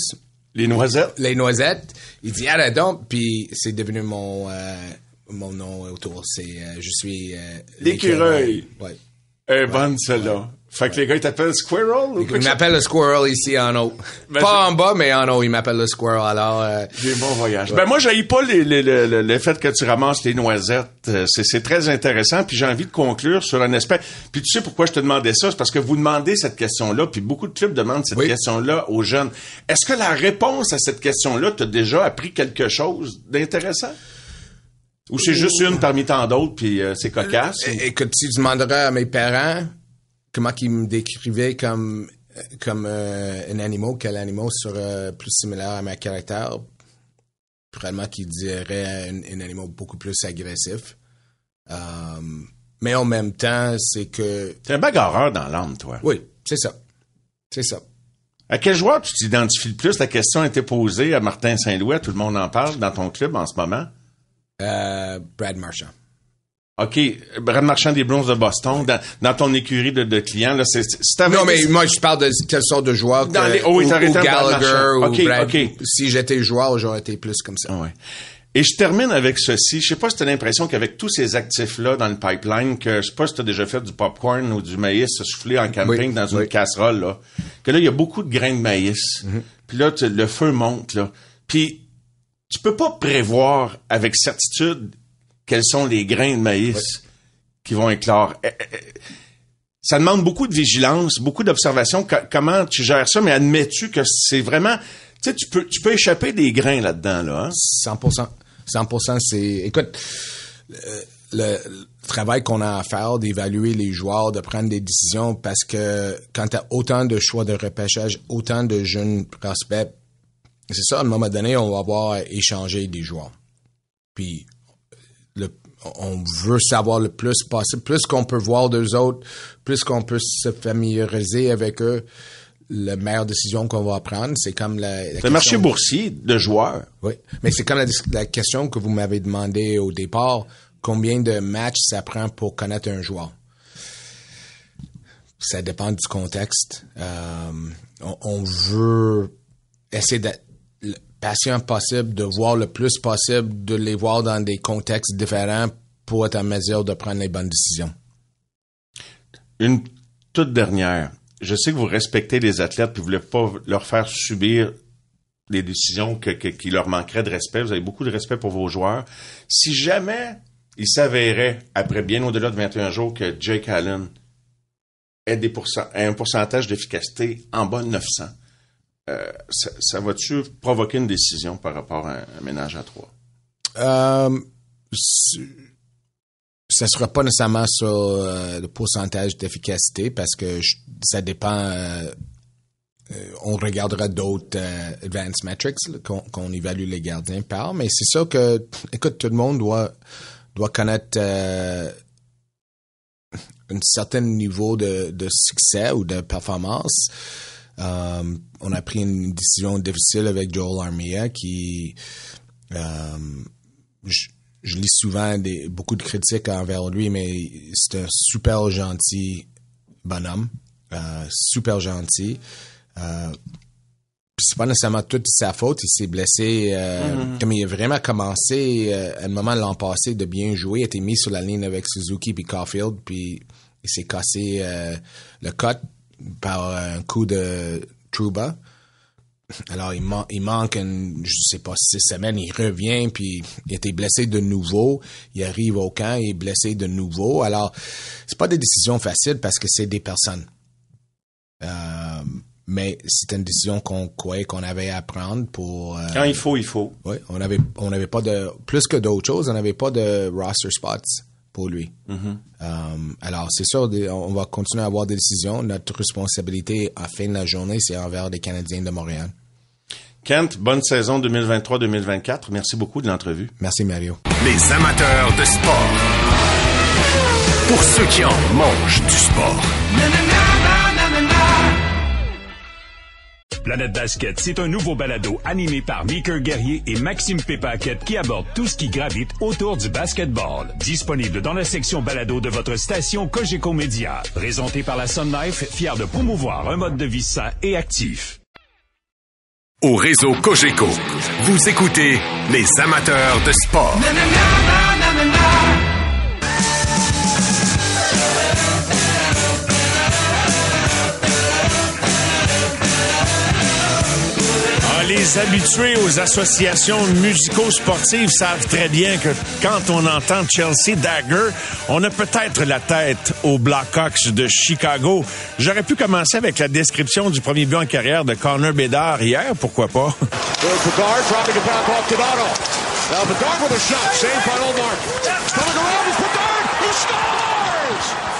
Les noisettes? les noisettes. Il dit arrête donc, puis c'est devenu mon euh, mon nom autour. C'est euh, je suis euh, L'écureuil. Ouais. Eh, bonne, celle-là. Fait que les gars, ils t'appellent Squirrel? ou quoi Il que m'appelle le squirrel ici en haut. Ben, pas en bas, mais en haut, il m'appelle le squirrel. Alors, euh, J'ai bon voyage. Ben moi, j'haïs pas les, les- le, fait que tu ramasses les noisettes. Euh, C'est, c'est très intéressant. Puis j'ai envie de conclure sur un aspect. Puis tu sais pourquoi je te demandais ça? C'est parce que vous demandez cette question-là, puis beaucoup de clubs demandent cette Oui. question-là aux jeunes. Est-ce que la réponse à cette question-là t'a déjà appris quelque chose d'intéressant? Ou c'est juste une parmi tant d'autres, puis euh, c'est cocasse? ou- é- écoute, si tu demanderais à mes parents comment ils me décrivaient comme comme euh, un animal, quel animal serait plus similaire à ma caractère, probablement qu'ils diraient un, un animal beaucoup plus agressif. Euh, mais en même temps, c'est que T'es un bagarreur dans l'âme, toi. oui, c'est ça, c'est ça. À quel joueur tu t'identifies le plus? La question a été posée à Martin Saint-Louis, tout le monde en parle dans ton club en ce moment. Euh, Brad Marchand. OK, Brad Marchand des Browns de Boston, dans, dans ton écurie de, de clients, là, c'est, Non, mais moi, je parle de quelle sorte de joueur. Dans que- les- oh oui, ou, ou Gallagher ou OK, Brad. OK. Si j'étais joueur, j'aurais été plus comme ça. Ouais. Et je termine avec ceci. Je sais pas si t'as l'impression qu'avec tous ces actifs-là dans le pipeline, que je sais pas si t'as déjà fait du popcorn ou du maïs soufflé en camping Oui, dans une oui. casserole, là. Que là, il y a beaucoup de grains de maïs. Mhm. Puis là, tu- le feu monte, là. Puis tu peux pas prévoir avec certitude quels sont les grains de maïs qui vont éclore. Eh, eh, eh, Ça demande beaucoup de vigilance, beaucoup d'observation. Co- comment tu gères ça? Mais admets-tu que c'est vraiment... Tu sais, tu peux, tu peux échapper des grains là-dedans, là. hein? 100%. 100%, c'est... Écoute, euh, le, le travail qu'on a à faire d'évaluer les joueurs, de prendre des décisions, parce que quand tu as autant de choix de repêchage, autant de jeunes prospects, c'est ça, à un moment donné, on va avoir échangé des joueurs. Puis, le, on veut savoir le plus possible. Plus qu'on peut voir d'eux autres, plus qu'on peut se familiariser avec eux, la meilleure décision qu'on va prendre, c'est comme la... la Le marché boursier de joueurs. oui, mais c'est comme la, la question que vous m'avez demandé au départ, combien de matchs ça prend pour connaître un joueur? Ça dépend du contexte. Euh, on, on veut essayer patient possible, de voir le plus possible, de les voir dans des contextes différents pour être en mesure de prendre les bonnes décisions. Une toute dernière. Je sais que vous respectez les athlètes puis vous voulez pas leur faire subir des décisions qui leur manqueraient de respect. Vous avez beaucoup de respect pour vos joueurs. Si jamais il s'avérait, après bien au-delà de 21 jours, que Jake Allen ait, des ait un pourcentage d'efficacité en bas de 900, euh, ça, ça va-tu provoquer une décision par rapport à un ménage à trois? Euh, ça sera pas nécessairement sur euh, le pourcentage d'efficacité parce que ça dépend. euh, on regardera d'autres advanced metrics qu'on qu'on évalue les gardiens par, mais c'est ça que, écoute, tout le monde doit doit connaître un certain niveau de, de succès ou de performance. Euh, on a pris une décision difficile avec Joel Armia qui euh, je, je lis souvent des, beaucoup de critiques envers lui, mais c'est un super gentil bonhomme, euh, super gentil. Euh, c'est pas nécessairement toute sa faute, il s'est blessé, euh, comme il a vraiment commencé à un moment l'an passé de bien jouer, il a été mis sur la ligne avec Suzuki puis Caulfield, puis il s'est cassé le cut par un coup de Truba. Alors, il, man- il manque, une, je sais pas, six semaines, il revient, puis il a été blessé de nouveau, il arrive au camp, il est blessé de nouveau. Alors, c'est pas des décisions faciles parce que c'est des personnes. Euh, mais c'est une décision qu'on croyait qu'on avait à prendre pour... euh, Quand il faut, il faut. oui, on avait on avait pas de plus que d'autres choses, on n'avait pas de roster spots pour lui. Um, alors c'est sûr, on va continuer à avoir des décisions. Notre responsabilité à la fin de la journée, c'est envers les Canadiens de Montréal. Kent, bonne saison 2023-2024. Merci beaucoup de l'entrevue. Merci Mario. Les amateurs de sport. Pour ceux qui en mangent du sport. Planète Basket, c'est un nouveau balado animé par Meeker Guerrier et Maxime Pépaquette qui aborde tout ce qui gravite autour du basketball. Disponible dans la section balado de votre station Cogeco Média. Présenté par la Sun Life, fier de promouvoir un mode de vie sain et actif. Au réseau Cogeco, vous écoutez les amateurs de sport. Les habitués aux associations musico-sportives savent très bien que quand on entend Chelsea Dagger, on a peut-être la tête aux Blackhawks de Chicago. J'aurais pu commencer avec la description du premier but en carrière de Connor Bedard hier, pourquoi pas is Bedard. He scores!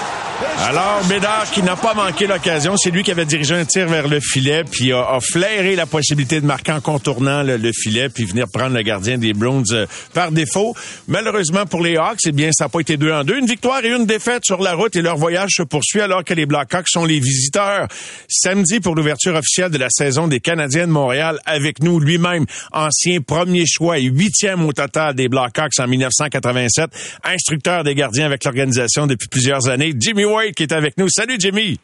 Alors, Bédard, qui n'a pas manqué l'occasion, c'est lui qui avait dirigé un tir vers le filet, puis a, flairé la possibilité de marquer en contournant le, le filet, puis venir prendre le gardien des Browns euh, par défaut. Malheureusement pour les Hawks, eh bien, ça n'a pas été deux en deux. Une victoire et une défaite sur la route et leur voyage se poursuit alors que les Blackhawks sont les visiteurs. Samedi, pour l'ouverture officielle de la saison des Canadiens de Montréal, avec nous lui-même, ancien premier choix et huitième au total des Blackhawks en 1987, instructeur des gardiens avec l'organisation depuis plusieurs années, Jimmy Wade qui est avec nous. Salut Jimmy!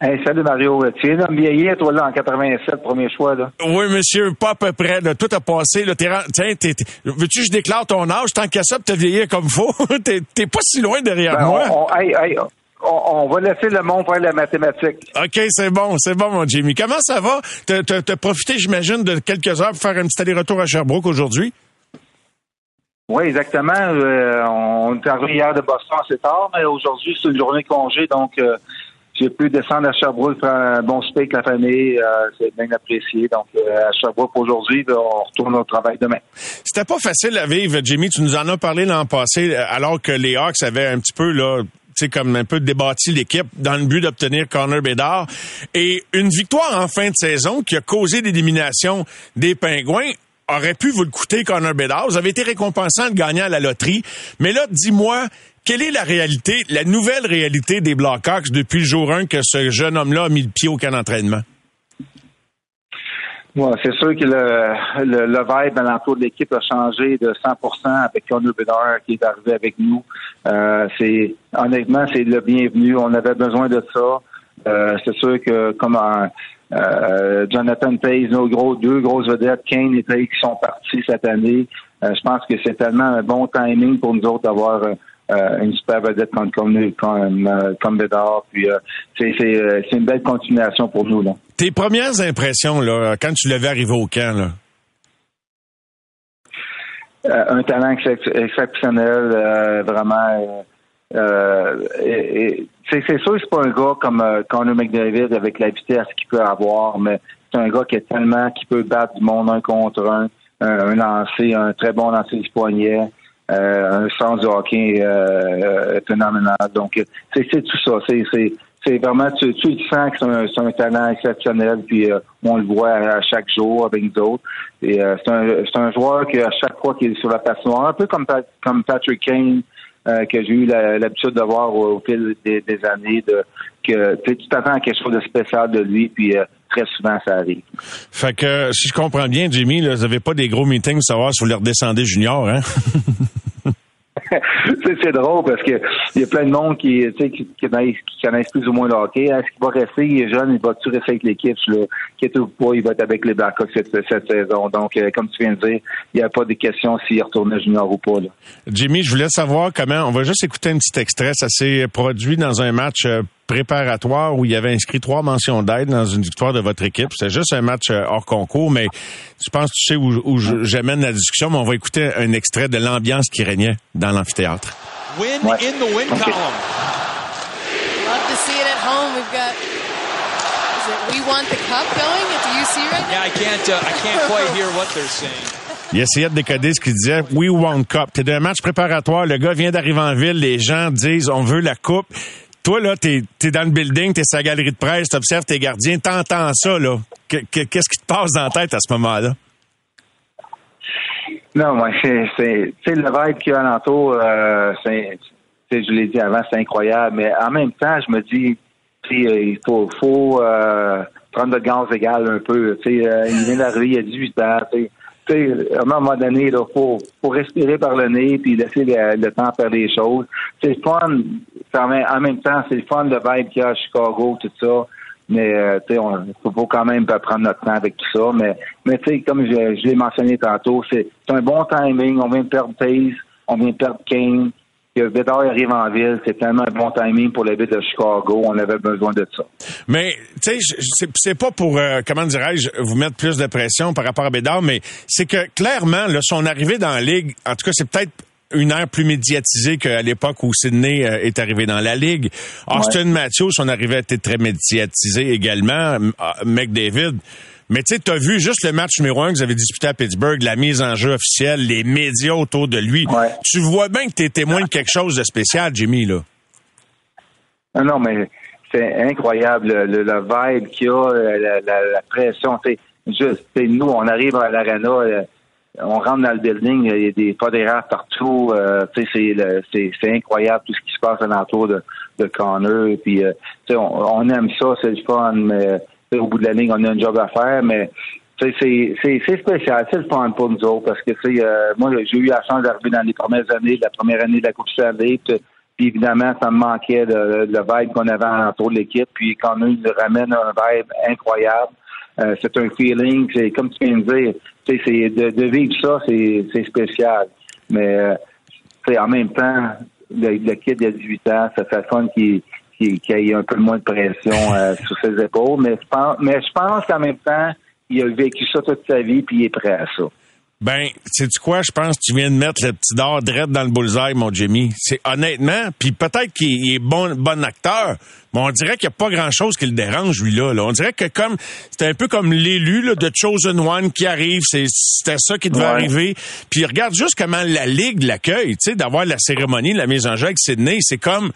Hey, salut Mario. Tu viens de me vieillir, toi, là, en 87, premier choix, là. Oui, monsieur, pas à peu près. Là. Tout a passé. Là. T'es Tiens, t'es- veux-tu que je déclare ton âge? Tant qu'à ça, pour te vieillir comme faut. [laughs] t'es, t'es pas si loin derrière Ben, moi. on, on- hey, hey, on, on va laisser le monde faire la mathématique. OK, c'est bon, c'est bon, mon Jimmy. Comment ça va? T'as, t'as- t'as profité, j'imagine, de quelques heures pour faire un petit aller-retour à Sherbrooke aujourd'hui? Oui, exactement. Euh, on est arrivé hier de Boston assez tard, mais aujourd'hui, c'est une journée de congé, donc euh, j'ai pu descendre à Sherbrooke, faire un bon steak la famille. Euh, c'est bien apprécié. Donc, euh, à Sherbrooke aujourd'hui, on retourne au travail demain. C'était pas facile à vivre, Jimmy. Tu nous en as parlé l'an passé, alors que les Hawks avaient un petit peu, là, sais, comme un peu débattu l'équipe dans le but d'obtenir Connor Bedard. Et une victoire en fin de saison qui a causé l'élimination des Pingouins aurait pu vous le coûter, Connor Bedard. Vous avez été récompensant de gagnant à la loterie. Mais là, dis-moi, quelle est la réalité, la nouvelle réalité des Blackhawks depuis le jour 1 que ce jeune homme-là a mis le pied au camp d'entraînement? Ouais, c'est sûr que le, le, le vibe alentour de l'équipe a changé de 100% avec Connor Bedard qui est arrivé avec nous. Euh, c'est honnêtement, c'est le bienvenu. On avait besoin de ça. Euh, c'est sûr que comme euh, Jonathan Taze, nos gros deux grosses vedettes, Kane et Taze qui sont partis cette année. Euh, je pense que c'est tellement un bon timing pour nous autres d'avoir euh, une super vedette comme comme comme, euh, comme Bedard. Puis euh, c'est c'est euh, c'est une belle continuation pour nous là. Tes premières impressions, là, quand tu l'avais arrivé au camp, là? Euh, un talent excep- exceptionnel, euh, vraiment. Euh, et- c'est sûr que c'est pas un gars comme euh, Conor McDavid avec la vitesse qu'il peut avoir, mais c'est un gars qui est tellement qui peut battre du monde un contre un, un, un lancer, un très bon lancer du poignet, euh, un sens du hockey euh, euh, phénoménal. Donc c'est tout ça. C'est c'est c'est vraiment tu, tu le sens que c'est un, un talent exceptionnel, puis euh, on le voit à, chaque jour avec nous autres. Et euh, c'est un c'est un joueur qui à chaque fois qu'il est sur la patinoire, un peu comme comme Patrick Kane. Euh, que j'ai eu l'habitude de voir au, fil des, années, que tu t'attends à quelque chose de spécial de lui, puis euh, très souvent ça arrive. Fait que, si je comprends bien, Jimmy, vous avez pas des gros meetings pour savoir si vous le redescendez junior, hein? [laughs] [laughs] c'est drôle parce que il y a plein de monde qui, qui, qui connaissent, qui connaissent plus ou moins le hockey. Est-ce qu'il va rester? Il est jeune, il va-tu rester avec l'équipe? Là, quitte ou pas, il va être avec les Blackhawks cette, cette saison. Donc, euh, comme tu viens de dire, il n'y a pas de question s'il retourne junior ou pas. Là. Jimmy, je voulais savoir comment, on va juste écouter un petit extrait, ça s'est produit dans un match euh, préparatoire où il y avait inscrit trois mentions d'aide dans une victoire de votre équipe. C'est juste un match euh, hors concours, mais je pense que tu sais où, j'amène la discussion, mais on va écouter un extrait de l'ambiance qui régnait dans l'amphithéâtre. Win in the win Okay. column. Love to see it at home. We've got. Is it We Want the Cup going? At the UC right now? Yeah, I can't. Uh, I can't quite hear what they're saying. Il essayait de décoder ce qu'il disait. We want cup. T'es d'un match préparatoire. Le gars vient d'arriver en ville. Les gens disent on veut la coupe. Toi, là, t'es es dans le building, t'es sa galerie de presse, t'observes tes gardiens, t'entends ça, là. Que- que- Qu'est-ce qui te passe dans la tête à ce moment-là? Non, moi, c'est, c'est, le vibe qu'il y a alentour, euh, c'est, je l'ai dit avant, c'est incroyable. Mais en même temps, je me dis, euh, il faut, faut euh, prendre le gaz égal un peu. Sais, euh, il vient d'arriver, il y a 18 ans. À un moment donné, il faut, faut respirer par le nez puis laisser le, le temps faire des choses. C'est le fun. En même, temps, c'est le fun le vibe qu'il y a à Chicago, tout ça. Mais euh, tu sais, on faut, quand même prendre notre temps avec tout ça. Mais, mais tu sais, comme je, je l'ai mentionné tantôt, c'est un bon timing. On vient de perdre Taze, on vient de perdre Kane. Que Bédard arrive en ville, c'est tellement un bon timing pour la ville de Chicago. On avait besoin de ça. Mais, tu sais, c'est- pas pour, euh, comment dirais-je, vous mettre plus de pression par rapport à Bédard, mais c'est que clairement, là, son arrivée dans la Ligue, en tout cas, c'est peut-être une ère plus médiatisée qu'à l'époque où Sydney euh, est arrivé dans la Ligue. Austin Matthews, son arrivée a été très médiatisée également. McDavid. Mais tu sais, t'as vu juste le match numéro un que vous avez disputé à Pittsburgh, la mise en jeu officielle, les médias autour de lui. Tu vois bien que t'es témoin de quelque chose de spécial, Jimmy, là. Non, non, mais c'est incroyable le, vibe qu'il y a, la, la, la pression. C'est juste, nous, on arrive à l'arena, euh, on rentre dans le building, il y a des pas d'erreurs partout. euh, tu sais, c'est le- c'est c'est incroyable tout ce qui se passe alentour de, de Connor. Puis, euh, tu sais, on, on aime ça, c'est le fun, mais au bout de la ligne, on a un job à faire, mais c'est spécial, c'est le fun pour nous autres parce que euh, moi j'ai eu la chance d'arriver dans les premières années, la première année de la Coupe Stanley, puis évidemment, ça me manquait de, le vibe qu'on avait autour de l'équipe. Puis quand nous, il nous ramène un vibe incroyable. Euh, c'est un feeling, c'est comme tu viens de dire, c'est de, de vivre ça, c'est spécial. Mais euh, en même temps, le, le kid de 18 ans, ça fait fun qu'il qu'il qu'il ait un peu moins de pression euh, [laughs] sur ses épaules. Mais je pense, mais je pense qu'en même temps, il a vécu ça toute sa vie, puis il est prêt à ça. Ben, sais-tu quoi? Je pense que tu viens de mettre le petit dard direct dans le bullseye, mon Jimmy. C'est honnêtement, puis peut-être qu'il il est bon, bon acteur, mais on dirait qu'il n'y a pas grand-chose qui le dérange, lui, là. là. On dirait que comme c'est un peu comme l'élu là, de Chosen One qui arrive, c'est- c'était ça qui devait Ouais. arriver. Puis regarde juste comment la Ligue l'accueille, tu sais, d'avoir la cérémonie, la mise en jeu avec Sydney. C'est comme...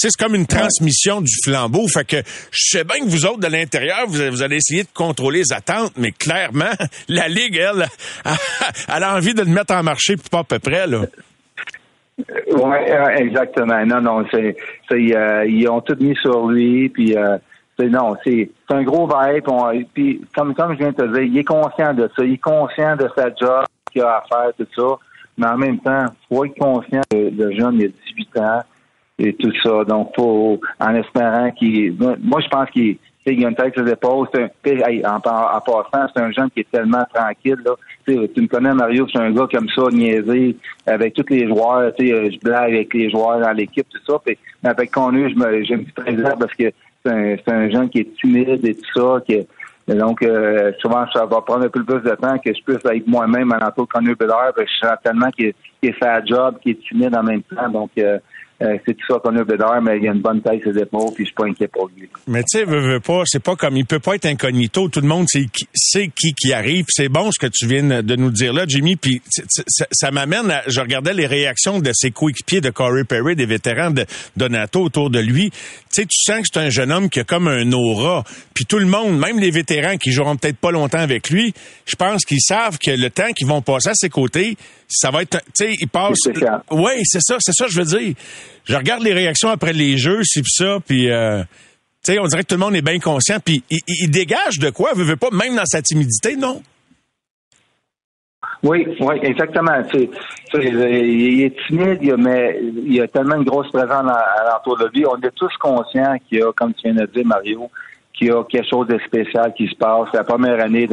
C'est comme une transmission du flambeau. Fait que je sais bien que vous autres de l'intérieur, vous, vous allez essayer de contrôler les attentes, mais clairement, [laughs] la Ligue, elle, [laughs] elle a envie de le mettre en marché puis pas à peu près, là. Oui, exactement. Non, non, c'est, euh, ils ont tout mis sur lui, puis euh, c'est non, c'est, c'est un gros vibe. on- puis comme comme je viens de te dire, il est conscient de ça, il est conscient de sa job qu'il a à faire, tout ça. Mais en même temps, faut être conscient que le jeune il a 18 ans et tout ça. Donc, faut, en espérant qu'il, moi, je pense qu'il il a une tête sur les épaules. Un, en, en, en passant, c'est un jeune qui est tellement tranquille. Là. Tu me connais, Mario, c'est un gars comme ça, niaisé, avec tous les joueurs. Je blague avec les joueurs dans l'équipe, tout ça. Puis, mais avec Connu, je me, petite réserve parce que c'est un, un jeune qui est timide et tout ça. Donc, euh, souvent, ça va prendre un peu plus de temps que je puisse être moi-même en entour de parce que Je sens tellement qu'il qu'il fait la job, qu'il est timide en même temps. Donc, euh, euh, c'est tout ça Connu Bédard, mais il a une bonne taille ses puis je suis pas inquiet pour lui. Mais tu sais, veut, veut pas, c'est pas comme, il peut pas être incognito. Tout le monde sait qui, sait qui, qui arrive. C'est bon ce que tu viens de nous dire là, Jimmy. Puis ça, ça m'amène à, je regardais les réactions de ses coéquipiers de Corey Perry, des vétérans de Donato autour de lui. Tu sais, tu sens que c'est un jeune homme qui a comme un aura. Puis tout le monde, même les vétérans qui joueront peut-être pas longtemps avec lui, je pense qu'ils savent que le temps qu'ils vont passer à ses côtés, ça va être, tu sais, il passe. Oui, c'est ça, c'est ça, je veux dire. Je regarde les réactions après les jeux, c'est ça, puis. Euh, tu sais, on dirait que tout le monde est bien conscient, puis il, il- il dégage de quoi, veut, veut pas, même dans sa timidité, non? Oui, oui, exactement. Tu sais, il est timide, mais il y a tellement une grosse présence à- alentour de lui. On est tous conscients qu'il y a, comme tu viens de dire, Mario, qu'il y a quelque chose de spécial qui se passe. C'est la première année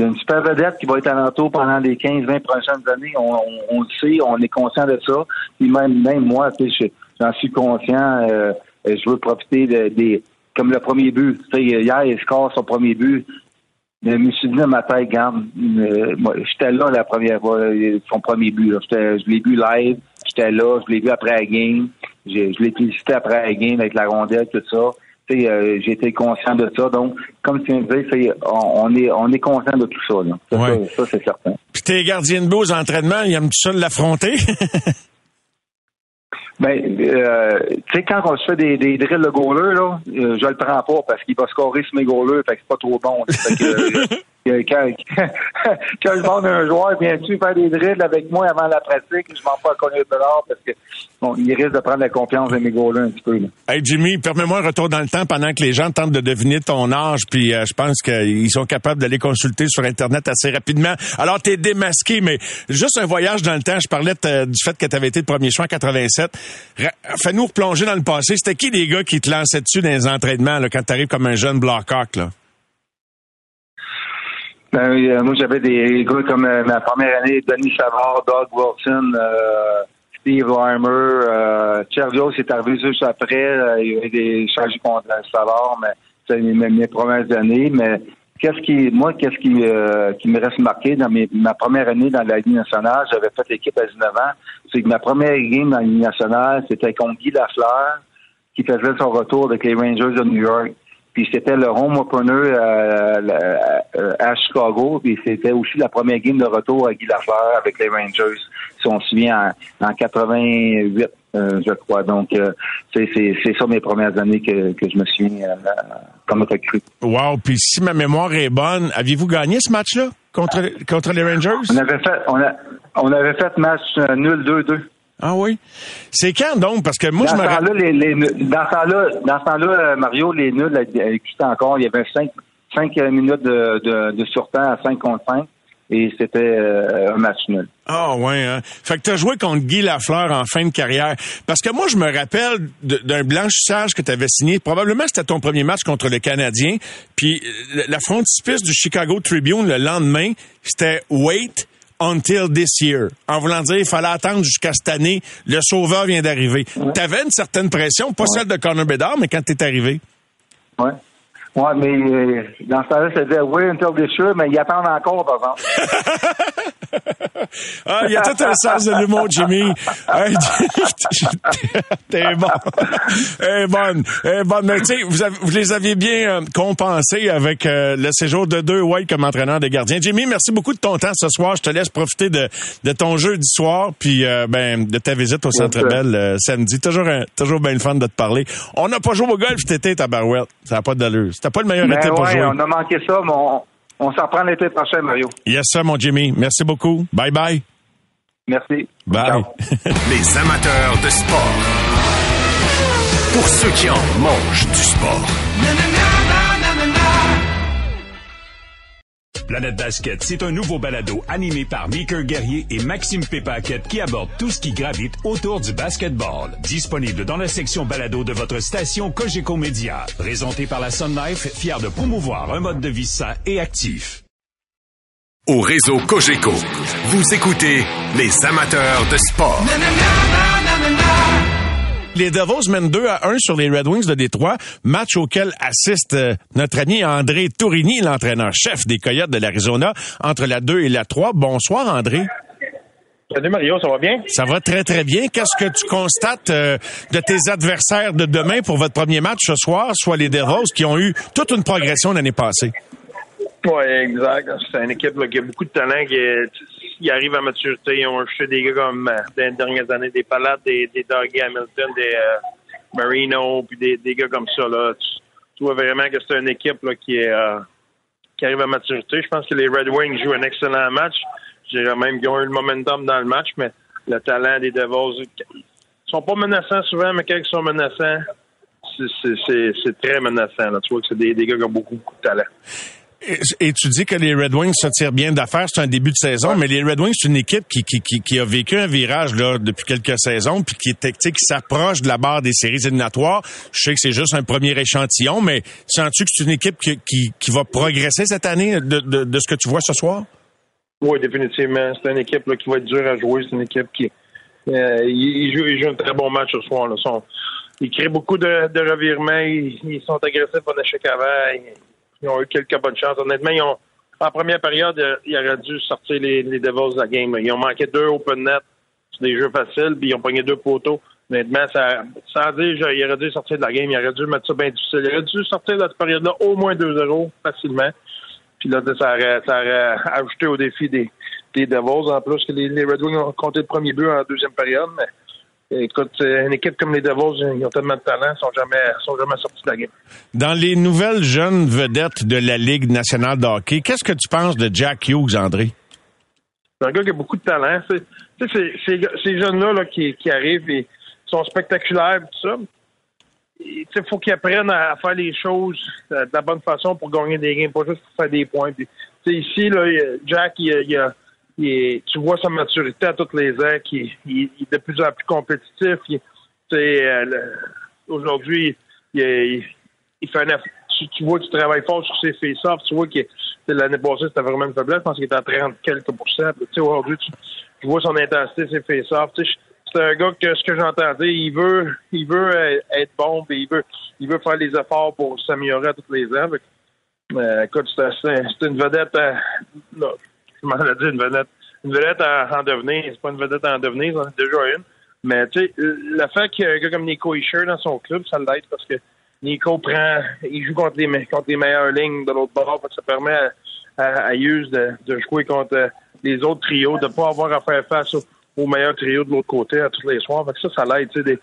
d'une super vedette qui va être alentour pendant les 15-20 prochaines années. On, le sait, on est conscient de ça. Puis même, même moi, je- j'en suis conscient. euh, je veux profiter de- des... Comme le premier but. Hier, il score son premier but. Je me suis dit dans ma tête, garde, euh, j'étais là la première fois, euh, son premier but. Je l'ai vu live, j'étais là, je l'ai vu après la game, j'ai- je l'ai félicité après la game avec la rondelle, tout ça. Euh, j'ai été conscient de ça. Donc, comme tu viens de dire, on, on est on est conscient de tout ça. Là. Ça, Ouais. ça, ça, c'est certain. Puis t'es gardien de but aux entraînements, il aime tout ça de l'affronter? [laughs] Ben, euh, tu sais, quand on se fait des, des drills de goaler, là, euh, je le prends pas parce qu'il va scorer sur mes goalers, fait que c'est pas trop bon. Fait que, euh, [laughs] quand, je demande à un joueur, viens-tu faire des drills avec moi avant la pratique, je m'en pas connaître de l'or parce que bon, il risque de prendre la confiance de mes goalers un petit peu. Là. Hey Jimmy, permets-moi un retour dans le temps pendant que les gens tentent de deviner ton âge, puis euh, je pense qu'ils sont capables d'aller consulter sur Internet assez rapidement. Alors, t'es démasqué, mais juste un voyage dans le temps. Je parlais de- du fait que tu avais été le premier choix en 87. Ra- Fais-nous replonger dans le passé. C'était qui les gars qui te lançaient dessus dans les entraînements là, quand tu arrives comme un jeune Blackhawk? Là? Ben, euh, moi, j'avais des gars comme euh, ma première année, Denis Savard, Doug Wilson, euh, Steve Larmer, euh, Sergio, c'est arrivé juste après. euh, il y avait des changements contre Savard, mais c'est mes, mes premières années. Mais qu'est-ce qui, moi, qu'est-ce qui, qui me reste marqué dans mes, ma première année dans la Ligue nationale, j'avais fait l'équipe à 19 ans. C'est que ma première game dans la Ligue nationale, c'était contre Guy Lafleur, qui faisait son retour avec les Rangers de New York. Puis c'était le home opener euh, la- euh, à Chicago. Puis c'était aussi la première game de retour à Guy Lafleur avec les Rangers, si on se souvient, en, en 88, euh, je crois. Donc, euh, c'est ça mes premières années que, que je me souviens euh, comme recrue. Wow, puis si ma mémoire est bonne, aviez-vous gagné ce match-là contre, contre les Rangers? On avait fait, on, a, on avait fait match euh, nul 2-2. Ah oui? C'est quand donc? Parce que moi, dans je me rappelle... les, les, dans ce temps-là, euh, Mario, les nuls existaient encore. Il y avait cinq, cinq euh, minutes de, de, de surtemps à 5 contre 5 et c'était euh, un match nul. Ah ouais, hein? Fait que t'as joué contre Guy Lafleur en fin de carrière. Parce que moi, je me rappelle d'un blanchissage que t'avais signé. Probablement c'était ton premier match contre le Canadien. Puis la frontispice du Chicago Tribune le lendemain, c'était Wait until this year. En voulant dire, il fallait attendre jusqu'à cette année. Le sauveur vient d'arriver. T'avais une certaine pression, pas celle de Connor Bedard, mais quand t'es arrivé. Ouais. Ouais, mais euh, dans ce temps-là, ça disait oui until this year, mais ils attendent encore, par exemple. [laughs] Ah, il y a tout un sens de l'humour, Jimmy. Hey, [laughs] T'es bon. Eh bonne. Eh bonne. Mais tu sais, vous, les aviez bien euh, compensés avec euh, le séjour de deux White comme entraîneur des gardiens. Jimmy, merci beaucoup de ton temps ce soir. Je te laisse profiter de, de ton jeudi soir puis euh, ben de ta visite au Centre. Bell samedi. Toujours un- toujours bien le fun de te parler. On n'a pas joué au golf cet été, ta barouette. Ça n'a pas d'allure. C'était pas le meilleur Mais été pour Ben ouais, jouer. on a manqué ça, mais on, on s'en prend l'été prochain, Mario. Yes, sir, mon Jimmy. Merci beaucoup. Bye bye. Merci. Bye. [laughs] Les amateurs de sport. Pour ceux qui en mangent du sport. Planète Basket, c'est un nouveau balado animé par Meeker Guerrier et Maxime Pépaquette qui aborde tout ce qui gravite autour du basketball. Disponible dans la section balado de votre station Cogeco Média. Présenté par la Sun Life, fier de promouvoir un mode de vie sain et actif. Au réseau Cogeco, vous écoutez les amateurs de sport. Les Devils mènent 2 à 1 sur les Red Wings de Détroit, match auquel assiste euh, notre ami André Tourigny, l'entraîneur-chef des Coyotes de l'Arizona, entre la 2 et la 3. Bonsoir, André. Salut Mario, ça va bien? Ça va très, très bien. Qu'est-ce que tu constates euh, de tes adversaires de demain pour votre premier match ce soir, soit les Devils, qui ont eu toute une progression l'année passée? Oui, exact. C'est une équipe là, qui a beaucoup de talent, qui est- ils arrivent à maturité. Ils ont acheté des gars comme euh, dans les dernières années, des Palates, des, des Hamilton, des euh, Marino, puis des, des gars comme ça. Là. Tu, vois vraiment que c'est une équipe là, qui est euh, qui arrive à maturité. Je pense que les Red Wings jouent un excellent match. je dirais même qu'ils ont eu le momentum dans le match, mais le talent des Devils, ils sont pas menaçants souvent, mais quand ils sont menaçants, c'est très menaçant. Là. Tu vois que c'est des, des gars qui ont beaucoup, beaucoup de talent. Et, tu dis que les Red Wings se tirent bien d'affaires, c'est un début de saison, mais les Red Wings, c'est une équipe qui, qui, qui, qui a vécu un virage là depuis quelques saisons, puis qui, est, qui s'approche de la barre des séries éliminatoires. Je sais que c'est juste un premier échantillon, mais sens-tu que c'est une équipe qui, qui, qui va progresser cette année de, de, de ce que tu vois ce soir? Oui, définitivement. C'est une équipe là, qui va être dure à jouer. C'est une équipe qui euh, jouent, ils jouent un très bon match ce soir. Là. Ils créent beaucoup de, de revirements. Ils, ils sont agressifs en échec avant. Ils, ils ont eu quelques bonnes chances. Honnêtement, ils ont, en première période, euh, ils auraient dû sortir les, Devils de la game. Ils ont manqué deux open net sur des jeux faciles, puis ils ont pogné deux poteaux. Honnêtement, ça, sans dire ils auraient dû sortir de la game. Ils auraient dû mettre ça bien difficile. Ils auraient dû sortir de cette période-là au moins 2-0 facilement. Puis là, ça aurait, ça aurait ajouté au défi des, des Devils. En plus, que les, les Red Wings ont compté le premier but en deuxième période. Mais écoute, une équipe comme les Devils, ils ont tellement de talent, ils sont jamais, sont jamais sortis de la game. Dans les nouvelles jeunes vedettes de la Ligue nationale de hockey, qu'est-ce que tu penses de Jack Hughes, André? C'est un gars qui a beaucoup de talent. C'est- Tu sais, c'est- ces, jeunes-là là, qui, qui arrivent et sont spectaculaires, tout ça. Il faut qu'ils apprennent à, à faire les choses euh, de la bonne façon pour gagner des games, pas juste pour faire des points. Puis, ici, là, il y a- Jack, il, il a- tu vois sa maturité à tous les ans, qu'il il, est de plus en plus compétitif. Euh, Aujourd'hui, il, fait un tu, tu vois qu'il travaille fort sur ses face-offs. Tu vois que l'année passée, c'était vraiment une faiblesse. Je pense qu'il était à 30 quelques pourcents. Aujourd'hui, tu, tu vois son intensité, ses face-offs. C'est un gars que ce que j'entendais, il veut, il veut euh, être bon, puis il veut, il veut faire les efforts pour s'améliorer à tous les ans. Fait euh, écoute, c'est une vedette, à, je m'en ai dit une vedette, une vedette à- en devenir. C'est pas une vedette en devenir, j'en ai déjà une. Mais tu sais, le fait qu'il y a un gars comme Nico Isher dans son club, ça l'aide parce que Nico prend, il joue contre les, contre les meilleures lignes de l'autre bord. Fait que ça permet à, à, à Hughes de, jouer contre euh, les autres trios, de pas avoir à faire face au- aux meilleurs trios de l'autre côté à tous les soirs. Ça, ça l'aide. Des,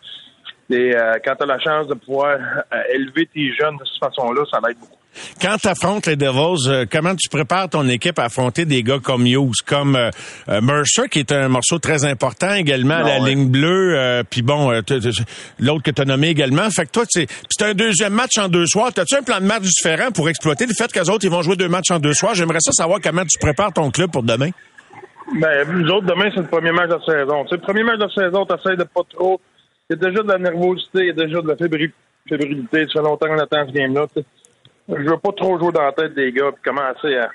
des, euh, quand tu as la chance de pouvoir euh, élever tes jeunes de cette façon-là, ça l'aide beaucoup. Quand tu affrontes les Devils, euh, comment tu prépares ton équipe à affronter des gars comme Hughes, comme euh, euh, Mercer, qui est un morceau très important également à la ouais. ligne bleue, puis bon, l'autre que tu as nommé également. Fait que toi, c'est c'est un deuxième match en deux soirs. As-tu un plan de match différent pour exploiter le fait qu'eux autres, ils vont jouer deux matchs en deux soirs? J'aimerais ça savoir comment tu prépares ton club pour demain. Ben, nous autres, demain, c'est le premier match de la saison. Tu sais, le premier match de la saison, t'essayes de pas trop. Il y a déjà de la nervosité, il y a déjà de la fébri- fébrilité. Ça fait longtemps qu'on attend ce game-là. Je veux pas trop jouer dans la tête des gars et commencer à,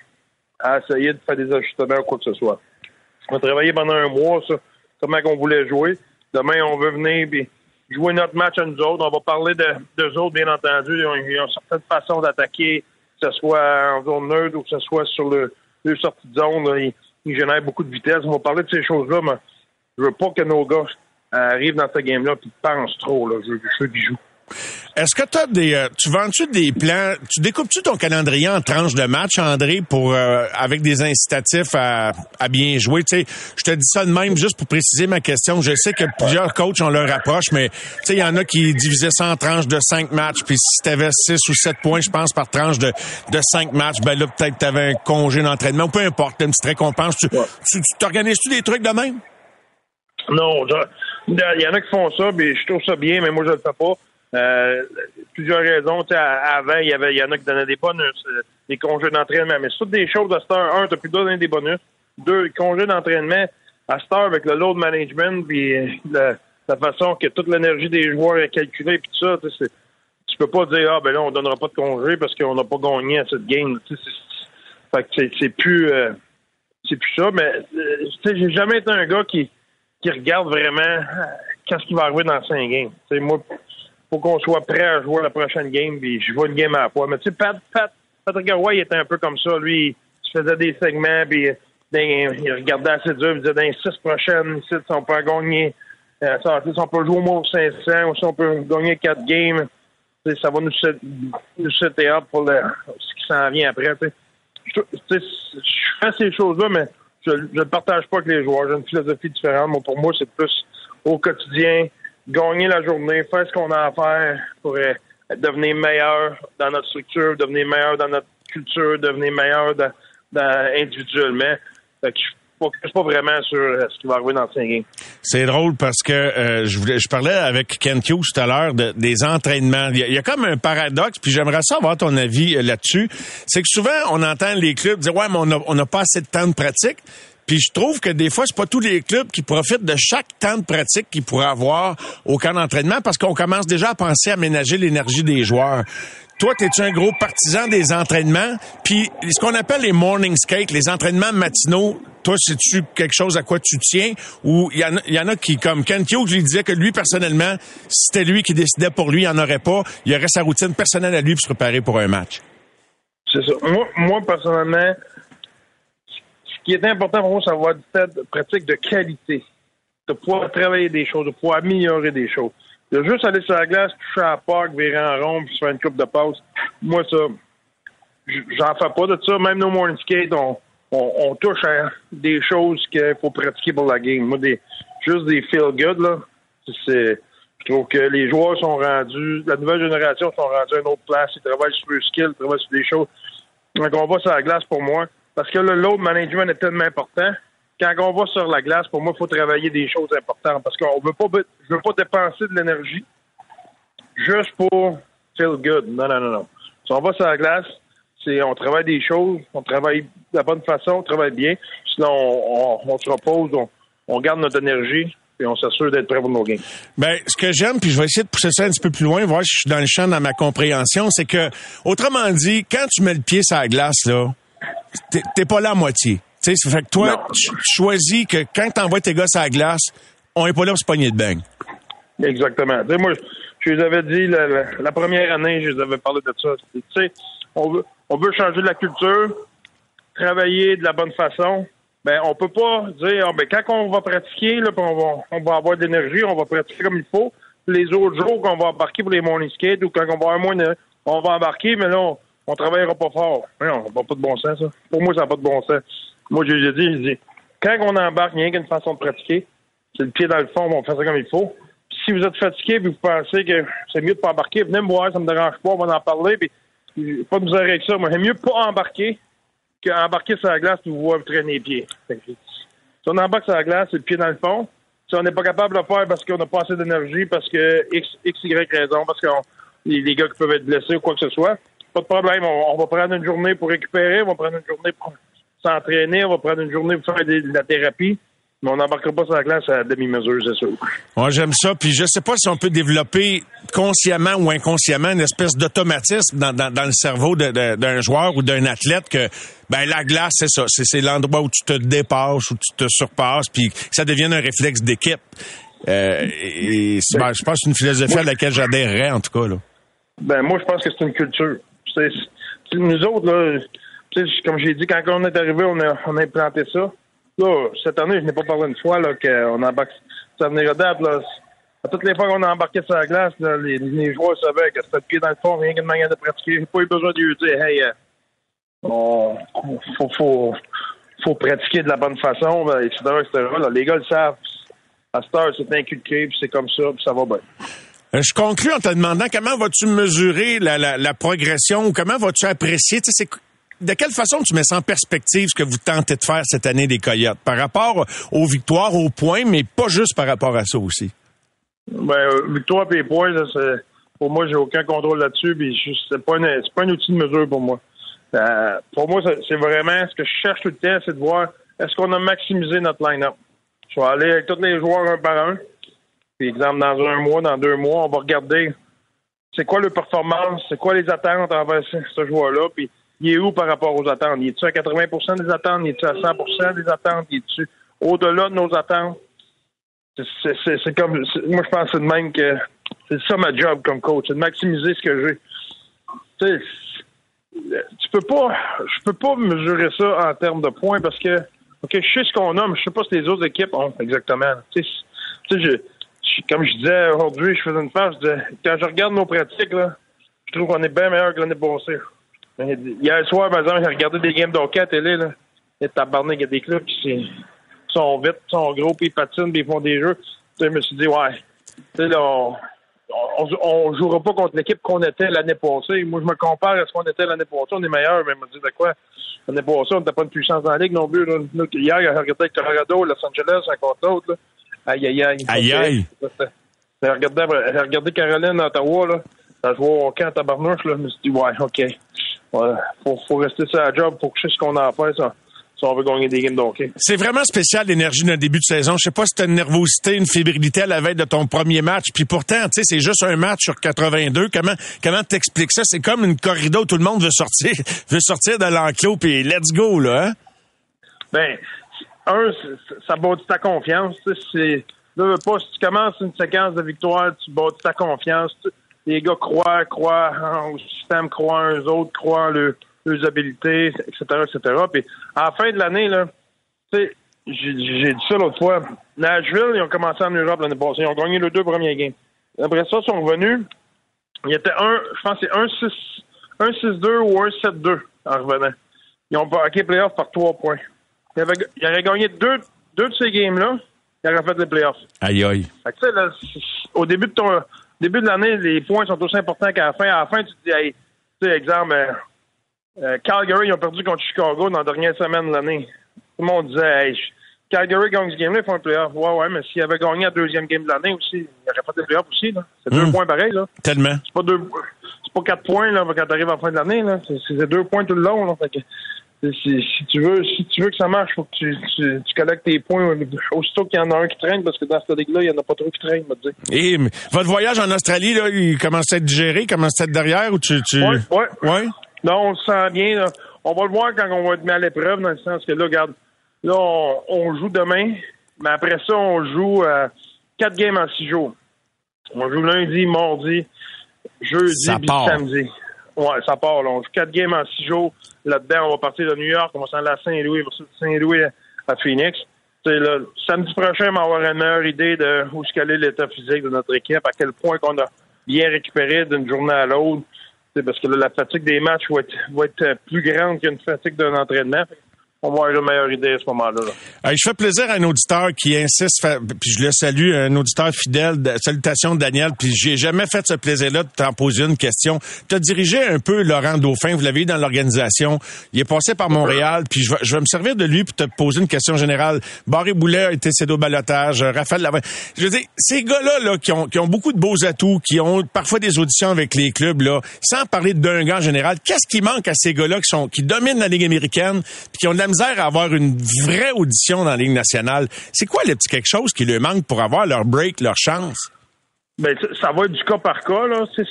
à essayer de faire des ajustements ou quoi que ce soit. On a travaillé pendant un mois, ça, comment on voulait jouer. Demain, on veut venir puis jouer notre match à nous autres. On va parler de d'eux autres, bien entendu. Ils ont, ils ont certaines d'attaquer, que ce soit en zone neutre ou que ce soit sur le, le sortie de zone. ils génèrent beaucoup de vitesse. On va parler de ces choses-là, mais je veux pas que nos gars arrivent dans ce game-là et pensent trop. Là. Je, je veux qu'ils jouent. Est-ce que t'as des, euh, tu vends-tu des plans, tu découpes-tu ton calendrier en tranches de match, André, pour euh, avec des incitatifs à, à bien jouer? Tu sais, je te dis ça de même juste pour préciser ma question. Je sais que plusieurs coachs ont leur approche, mais tu sais, il y en a qui divisaient ça en tranches de cinq matchs. Puis si t'avais six ou sept points, je pense, par tranche de, de cinq matchs, ben là, peut-être t'avais un congé d'entraînement ou peu importe, une petite récompense. Tu, tu, tu t'organises-tu des trucs de même? Non, il y en a qui font ça, mais je trouve ça bien, mais moi je le fais pas. Euh, plusieurs raisons. Tu avant, il y avait, il y en a qui donnaient des bonus, euh, des congés d'entraînement, mais toutes des choses à cette heure. Un, t'as plus donné des bonus. Deux, congés d'entraînement à cette heure avec le load management, puis euh, la, façon que toute l'énergie des joueurs est calculée, puis tout ça. Tu sais, tu peux pas dire ah ben là on donnera pas de congé parce qu'on n'a pas gagné à cette game. Fait que c'est- plus c'est plus ça. Mais euh, tu j'ai jamais été un gars qui qui regarde vraiment qu'est-ce qui va arriver dans cinq games. Moi, faut qu'on soit prêt à jouer la prochaine game, puis je vois une game à la fois. Mais tu sais, Pat, Pat, Patrick Roy, il était un peu comme ça. Lui, il faisait des segments, puis dans- il regardait assez dur, il disait dans les six prochaines, si on peut gagner, euh, si on peut jouer au moins au 500, ou si on peut gagner quatre games, ça va nous set, setter up pour ce qui s'en vient après. je fais ces choses-là, mais je ne partage pas avec les joueurs. J'ai une philosophie différente. Moi, pour moi, c'est plus au quotidien, gagner la journée, faire ce qu'on a à faire pour euh, devenir meilleur dans notre structure, devenir meilleur dans notre culture, devenir meilleur individuellement. Fait que focus pas vraiment sur euh, ce qui va arriver dans le. C'est drôle parce que euh, je, voulais, je parlais avec Ken Hughes tout à l'heure de, des entraînements. Il y, a, comme un paradoxe, puis j'aimerais savoir ton avis là-dessus. C'est que souvent, on entend les clubs dire « Ouais, mais on n'a pas assez de temps de pratique ». Puis je trouve que des fois, c'est pas tous les clubs qui profitent de chaque temps de pratique qu'ils pourraient avoir au camp d'entraînement parce qu'on commence déjà à penser à ménager l'énergie des joueurs. Toi, es-tu un gros partisan des entraînements? Puis ce qu'on appelle les morning skates, les entraînements matinaux, toi, c'est-tu quelque chose à quoi tu tiens? Ou il y, y en a qui, comme Ken Hughes, lui disait que lui, personnellement, si c'était lui qui décidait pour lui, il en aurait pas. Il y aurait sa routine personnelle à lui pour se préparer pour un match. C'est ça. Moi, moi, personnellement, qui est important pour moi, c'est temps de pratique de qualité, de pouvoir travailler des choses, de pouvoir améliorer des choses. De juste aller sur la glace, toucher à la virer en rond, puis faire une coupe de passe. Moi, ça, j'en fais pas de ça. Même nos morning skate, on, on, touche à des choses qu'il faut pratiquer pour la game. Moi, des, juste des feel good, là. C'est, je trouve que les joueurs sont rendus, la nouvelle génération sont rendus à une autre place. Ils travaillent sur leur skill, ils travaillent sur des choses. Donc, on va sur la glace pour moi. Parce que le load management est tellement important. Quand on va sur la glace, pour moi, il faut travailler des choses importantes. Parce qu'on veut pas, je veux pas dépenser de l'énergie juste pour feel good. Non, non, non, non. Si on va sur la glace, c'est on travaille des choses, on travaille de la bonne façon, on travaille bien. Sinon, on, se repose, on, garde notre énergie, et on s'assure d'être prêt pour nos games. Ben, ce que j'aime, puis je vais essayer de pousser ça un petit peu plus loin, voir si je suis dans le champ dans ma compréhension, c'est que, autrement dit, quand tu mets le pied sur la glace, là, t'es pas là à moitié. Tu sais, fait que toi, tu choisis que quand t'envoies tes gars à la glace, on est pas là pour se pogner de bang. Exactement. Moi, je les avais dit la, la, la, première année, je les avais parlé de ça. Tu sais, on veut, on veut changer de la culture, travailler de la bonne façon. Ben, on peut pas dire, oh, ben, quand on va pratiquer, là, on va, on va avoir de l'énergie, on va pratiquer comme il faut. Les autres jours qu'on va embarquer pour les morning skates ou quand on va avoir moins de, on va embarquer, mais là, on, on travaillera pas fort. Non, n'a pas de bon sens, ça. Pour moi, ça n'a pas de bon sens. Moi, je l'ai dit, je dis, quand on embarque, il n'y a qu'une façon de pratiquer. C'est le pied dans le fond, on fait ça comme il faut. Puis si vous êtes fatigué et vous pensez que c'est mieux de pas embarquer, venez me voir, ça me dérange pas, on va en parler. Puis, pas de nous avec ça. Moi, c'est mieux pas embarquer qu'embarquer sur la glace et vous voir vous traîner les pieds. Si on embarque sur la glace, c'est le pied dans le fond. Si on n'est pas capable de le faire parce qu'on n'a pas assez d'énergie, parce que X, X, Y raison, parce que les gars qui peuvent être blessés ou quoi que ce soit, pas de problème. On, on, va prendre une journée pour récupérer, on va prendre une journée pour s'entraîner, on va prendre une journée pour faire de la thérapie. Mais on n'embarquera pas sur la glace à demi-mesure, c'est sûr. Moi, j'aime ça. Puis je sais pas si on peut développer consciemment ou inconsciemment une espèce d'automatisme dans, dans, dans, le cerveau d'un joueur ou d'un athlète que ben la glace, c'est ça. C'est l'endroit où tu te dépasses, où tu te surpasses, puis que ça devienne un réflexe d'équipe. Euh, et, ben, je pense que c'est une philosophie à laquelle j'adhérerais, en tout cas. Là. Ben moi, je pense que c'est une culture. C'est, nous autres, comme j'ai dit, quand on est arrivé, on a, implanté ça. Là, cette année, je n'ai pas parlé une fois qu'on embarque. Ça venait date, là. À toutes les fois qu'on a embarqué sur la glace, les, joueurs savaient que c'était le pied dans le fond, rien qu'une manière de pratiquer. J'ai pas eu besoin de lui dire Hey, euh, faut, pratiquer de la bonne façon, etc., les gars le savent. À cette heure, c'est inculqué, puis c'est comme ça, ça va bien. Je conclue en te demandant comment vas-tu mesurer la, la, la progression ou comment vas-tu apprécier, de quelle façon tu mets ça en perspective ce que vous tentez de faire cette année des Coyotes? Par rapport aux victoires, aux points, mais pas juste par rapport à ça aussi? Ben, euh, victoire et points, pour moi, j'ai aucun contrôle là-dessus, puis c'est pas, pas un outil de mesure pour moi. Euh, pour moi, c'est vraiment ce que je cherche tout le temps, c'est de voir est-ce qu'on a maximisé notre line-up. Je vais aller avec tous les joueurs un par un. Exemple, dans un mois, dans deux mois, on va regarder c'est quoi le performance, c'est quoi les attentes envers ce, joueur-là, puis il est où par rapport aux attentes? Il est-tu à 80% des attentes? Il est-tu à 100% des attentes? Il est-tu au-delà de nos attentes? C'est comme, moi, je pense c'est de même que c'est ça ma job comme coach, c'est de maximiser ce que j'ai. Tu sais, tu peux pas, je peux pas mesurer ça en termes de points parce que, OK, je sais ce qu'on a, mais je sais pas ce que les autres équipes ont exactement. Tu sais, je, comme je disais aujourd'hui, je faisais une je disais, quand je regarde nos pratiques, là, je trouve qu'on est bien meilleur que l'année passée. Hier soir, par exemple, j'ai regardé des games d'hockey à télé, là. Et tabarnak, il y a des clubs qui sont vite, sont gros, puis ils patinent, puis ils font des jeux. je me suis dit, ouais, on, on, on jouera pas contre l'équipe qu'on était l'année passée. Moi, je me compare à ce qu'on était l'année passée. On est meilleur, mais me dis de quoi? L'année passée, on n'était pas une puissance dans la ligue non plus. hier, il a regardé Colorado, Los Angeles, l'autre. là. Aïe, aïe, aïe. Aïe, aïe. J'ai regardé, Caroline, Ottawa, là. Ça jouait au camp à tabarnouche, là. Je me suis dit, ouais, OK. Ouais, faut, faut rester sur la job pour que je sais ce qu'on a à faire, ça. Si on veut gagner des games de hockey. C'est vraiment spécial l'énergie d'un début de saison. Je sais pas si t'as une nervosité, une fébrilité à la veille de ton premier match. Puis pourtant, tu sais, c'est juste un match sur 82. Comment comment t'expliques ça? C'est comme une corrida où tout le monde veut sortir, [laughs] veut sortir de l'enclos puis let's go, là, hein? Ben, un, ça bâtit ta confiance. C'est, là, pas, si tu commences une séquence de victoires, tu bâtis ta confiance. Les gars croient, croient en- au système, croient en eux autres, croient en le- leurs habilités, etc., etc. Puis, à la fin de l'année, là, tu sais, j'ai dit ça l'autre fois. Nashville, ils ont commencé en Europe l'année passée. Ils ont gagné les deux premiers games. Après ça, ils sont revenus. Il était un, je pense que c'est un 6 un 6-2 ou un 7-2 en revenant. Ils ont marqué playoffs par trois points. Ils avaient, ils auraient gagné deux, deux de ces games-là, ils auraient fait les playoffs. Aïe, aïe. Fait que, tu sais, là, au début de ton début de l'année, les points sont aussi importants qu'à la fin. À la fin, tu te dis, hey, tu sais, exemple, euh, euh, Calgary, ils ont perdu contre Chicago dans la dernière semaine de l'année. Tout le monde disait, hey, Calgary gagne ce game-là, ils font un playoff. Ouais, ouais, mais s'ils avaient gagné la deuxième game de l'année aussi, ils auraient fait des playoffs aussi, là. C'est deux Mm. points pareils, là. Tellement. C'est pas deux, c'est pas quatre points, là, quand t'arrives à la fin de l'année, là. C'est, c'est deux points tout le long, là. Fait que, c'est- si tu veux, si tu veux que ça marche, faut que tu, tu, tu collectes tes points aussitôt qu'il y en a un qui traîne, parce que dans cette ligue-là, il y en a pas trop qui traînent, me dire. Et mais, votre voyage en Australie, là, il commence à être digéré, il commence à être derrière ou tu. tu... Ouais, ouais. Ouais? Non, on le sent bien. là. On va le voir quand on va être mis à l'épreuve, dans le sens que là, regarde, là, on, on joue demain, mais après ça, on joue euh, quatre games en six jours. On joue lundi, mardi, jeudi, puis samedi. Ouais, ça part. Là. On joue quatre games en six jours. Là-dedans, on va partir de New York, on va s'en aller à Saint-Louis, versus Saint-Louis à Phoenix. Là, samedi prochain, on va avoir une meilleure idée de où est l'état physique de notre équipe, à quel point qu'on a bien récupéré d'une journée à l'autre. Parce que là, la fatigue des matchs va être, plus grande qu'une fatigue d'un entraînement. On va avoir une meilleure idée à ce moment-là. je fais plaisir à un auditeur qui insiste, puis je le salue, un auditeur fidèle. salutations, Daniel. Puis j'ai jamais fait ce plaisir-là de t'en poser une question. Tu as dirigé un peu Laurent Dauphin, vous l'avez eu dans l'organisation. Il est passé par Montréal, puis je vais, je vais me servir de lui pour te poser une question générale. Barry Boulet a été cédé au balotage, euh, Raphaël Lavin. Je veux dire, ces gars-là, là, qui ont, qui ont beaucoup de beaux atouts, qui ont parfois des auditions avec les clubs, là, sans parler d'un gars en général, qu'est-ce qui manque à ces gars-là qui sont, qui dominent la Ligue américaine, puis qui ont de la à avoir une vraie audition dans la Ligue nationale? C'est quoi le petit quelque chose qui leur manque pour avoir leur break, leur chance? Ben, ça- va être du cas par cas, là. C'est,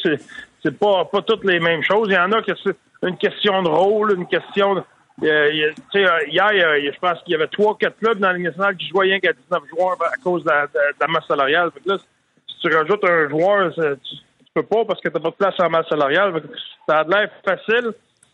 c'est pas, pas toutes les mêmes choses. Il y en a que c'est une question de rôle, une question de. euh, euh, hier, a- je pense qu'il y avait trois, quatre clubs dans la Ligue nationale qui jouaient rien qu'à 19 joueurs à cause de la, masse salariale. Que là, si tu rajoutes un joueur, tu, tu peux pas parce que t'as pas de place en masse salariale. Ça a de l'air facile.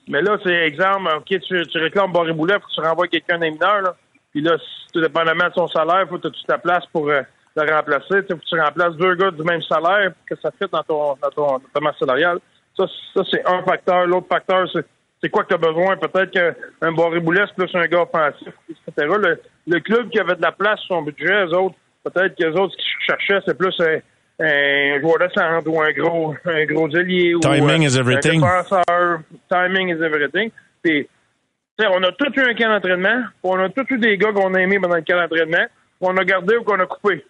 Mais là, c'est exemple, OK, tu, tu réclames Barry Boulet, faut que tu renvoies quelqu'un d'un mineur, là. Puis là, tout dépendamment de son salaire, faut que tu ta place pour euh, le remplacer. Tu sais, faut que tu remplaces deux gars du même salaire pour que ça fitte dans ton, dans ton dans salariale. Ça, ça c'est un facteur. L'autre facteur, c'est c'est quoi que tu as besoin? Peut-être qu'un c'est plus un gars offensif, etc. Le, le club qui avait de la place sur son budget, eux autres, peut-être que les autres, ce qu'ils cherchaient, c'est plus un, un joueur de centre ou un gros, un gros ailier. ou, Timing euh, is everything. Un défenseur. Timing is everything. Puis, on a tous eu un camp d'entraînement, on a tous eu des gars qu'on a aimés pendant le camp d'entraînement, qu'on a gardé ou qu'on a coupé.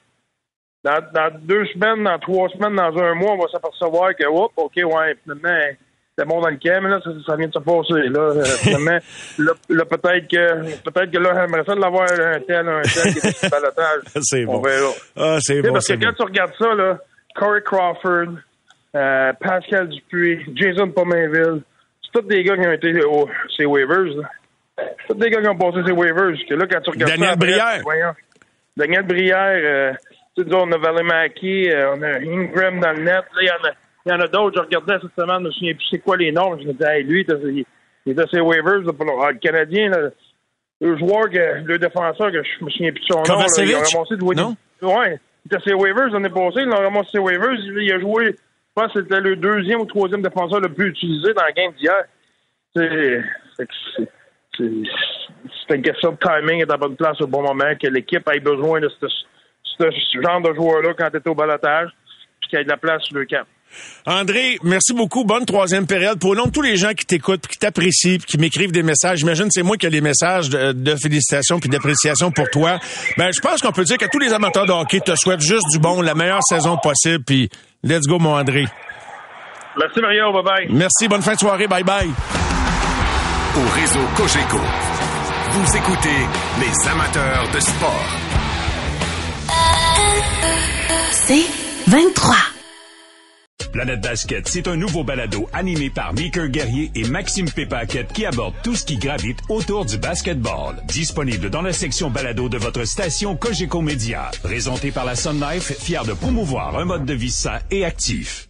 Dans, dans deux semaines, dans trois semaines, dans un mois, on va s'apercevoir que, hop, OK, ouais, finalement, c'est bon dans le camp, mais là, ça, ça vient de se passer. Là, Euh, finalement, [laughs] là, là, peut-être que, peut-être que là, j'aimerais ça de l'avoir un tel, un tel qui est sur le balotage. [laughs] C'est On bon. verra. Ah, c'est bon, parce que quand bon. tu regardes ça, là, Corey Crawford, euh, Pascal Dupuis, Jason Pomainville, c'est tous des gars qui ont été au, ces waivers. C'est tous des gars qui ont passé ces waivers. Que là, quand tu regardes Daniel ça après, Brière. voyons. Daniel Brière, euh, tu sais, on a Valimaki, euh, on a Ingram dans le net. Là, il y en a, il y en a d'autres. Je regardais cette semaine, je me souviens plus c'est quoi les noms. Je me disais, hey, lui, il était- il était ses waivers. là, pour le, ah, le Canadien, là, le joueur, que, le défenseur, que je me souviens plus de son nom. là, il a ramassé de Non? Ouais. Il était ses waivers l'année passée. Il a ramassé ses waivers. Il, il a joué, je pense que c'était le deuxième ou troisième défenseur le plus utilisé dans la game d'hier. C'est, une question de timing et à la bonne place au bon moment, que l'équipe ait besoin de ce, ce genre de joueur-là quand tu es au balotage. qu'il y ait de la place sur le camp. André, merci beaucoup. Bonne troisième période. Pour le nom de tous les gens qui t'écoutent, qui t'apprécient, qui m'écrivent des messages, j'imagine que c'est moi qui ai les messages de, de félicitations puis d'appréciation pour toi. Ben, je pense qu'on peut dire que tous les amateurs de hockey te souhaitent juste du bon, la meilleure saison possible, puis let's go, mon André. Merci, Mario. Bye-bye. Merci. Bonne fin de soirée. Bye-bye. Au réseau Cogeco, vous écoutez les amateurs de sport. C'est 23. Planète Basket, c'est un nouveau balado animé par Meeker Guerrier et Maxime Pépaquette qui aborde tout ce qui gravite autour du basketball. Disponible dans la section balado de votre station Cogeco Média. Présenté par la Sun Life, fier de promouvoir un mode de vie sain et actif.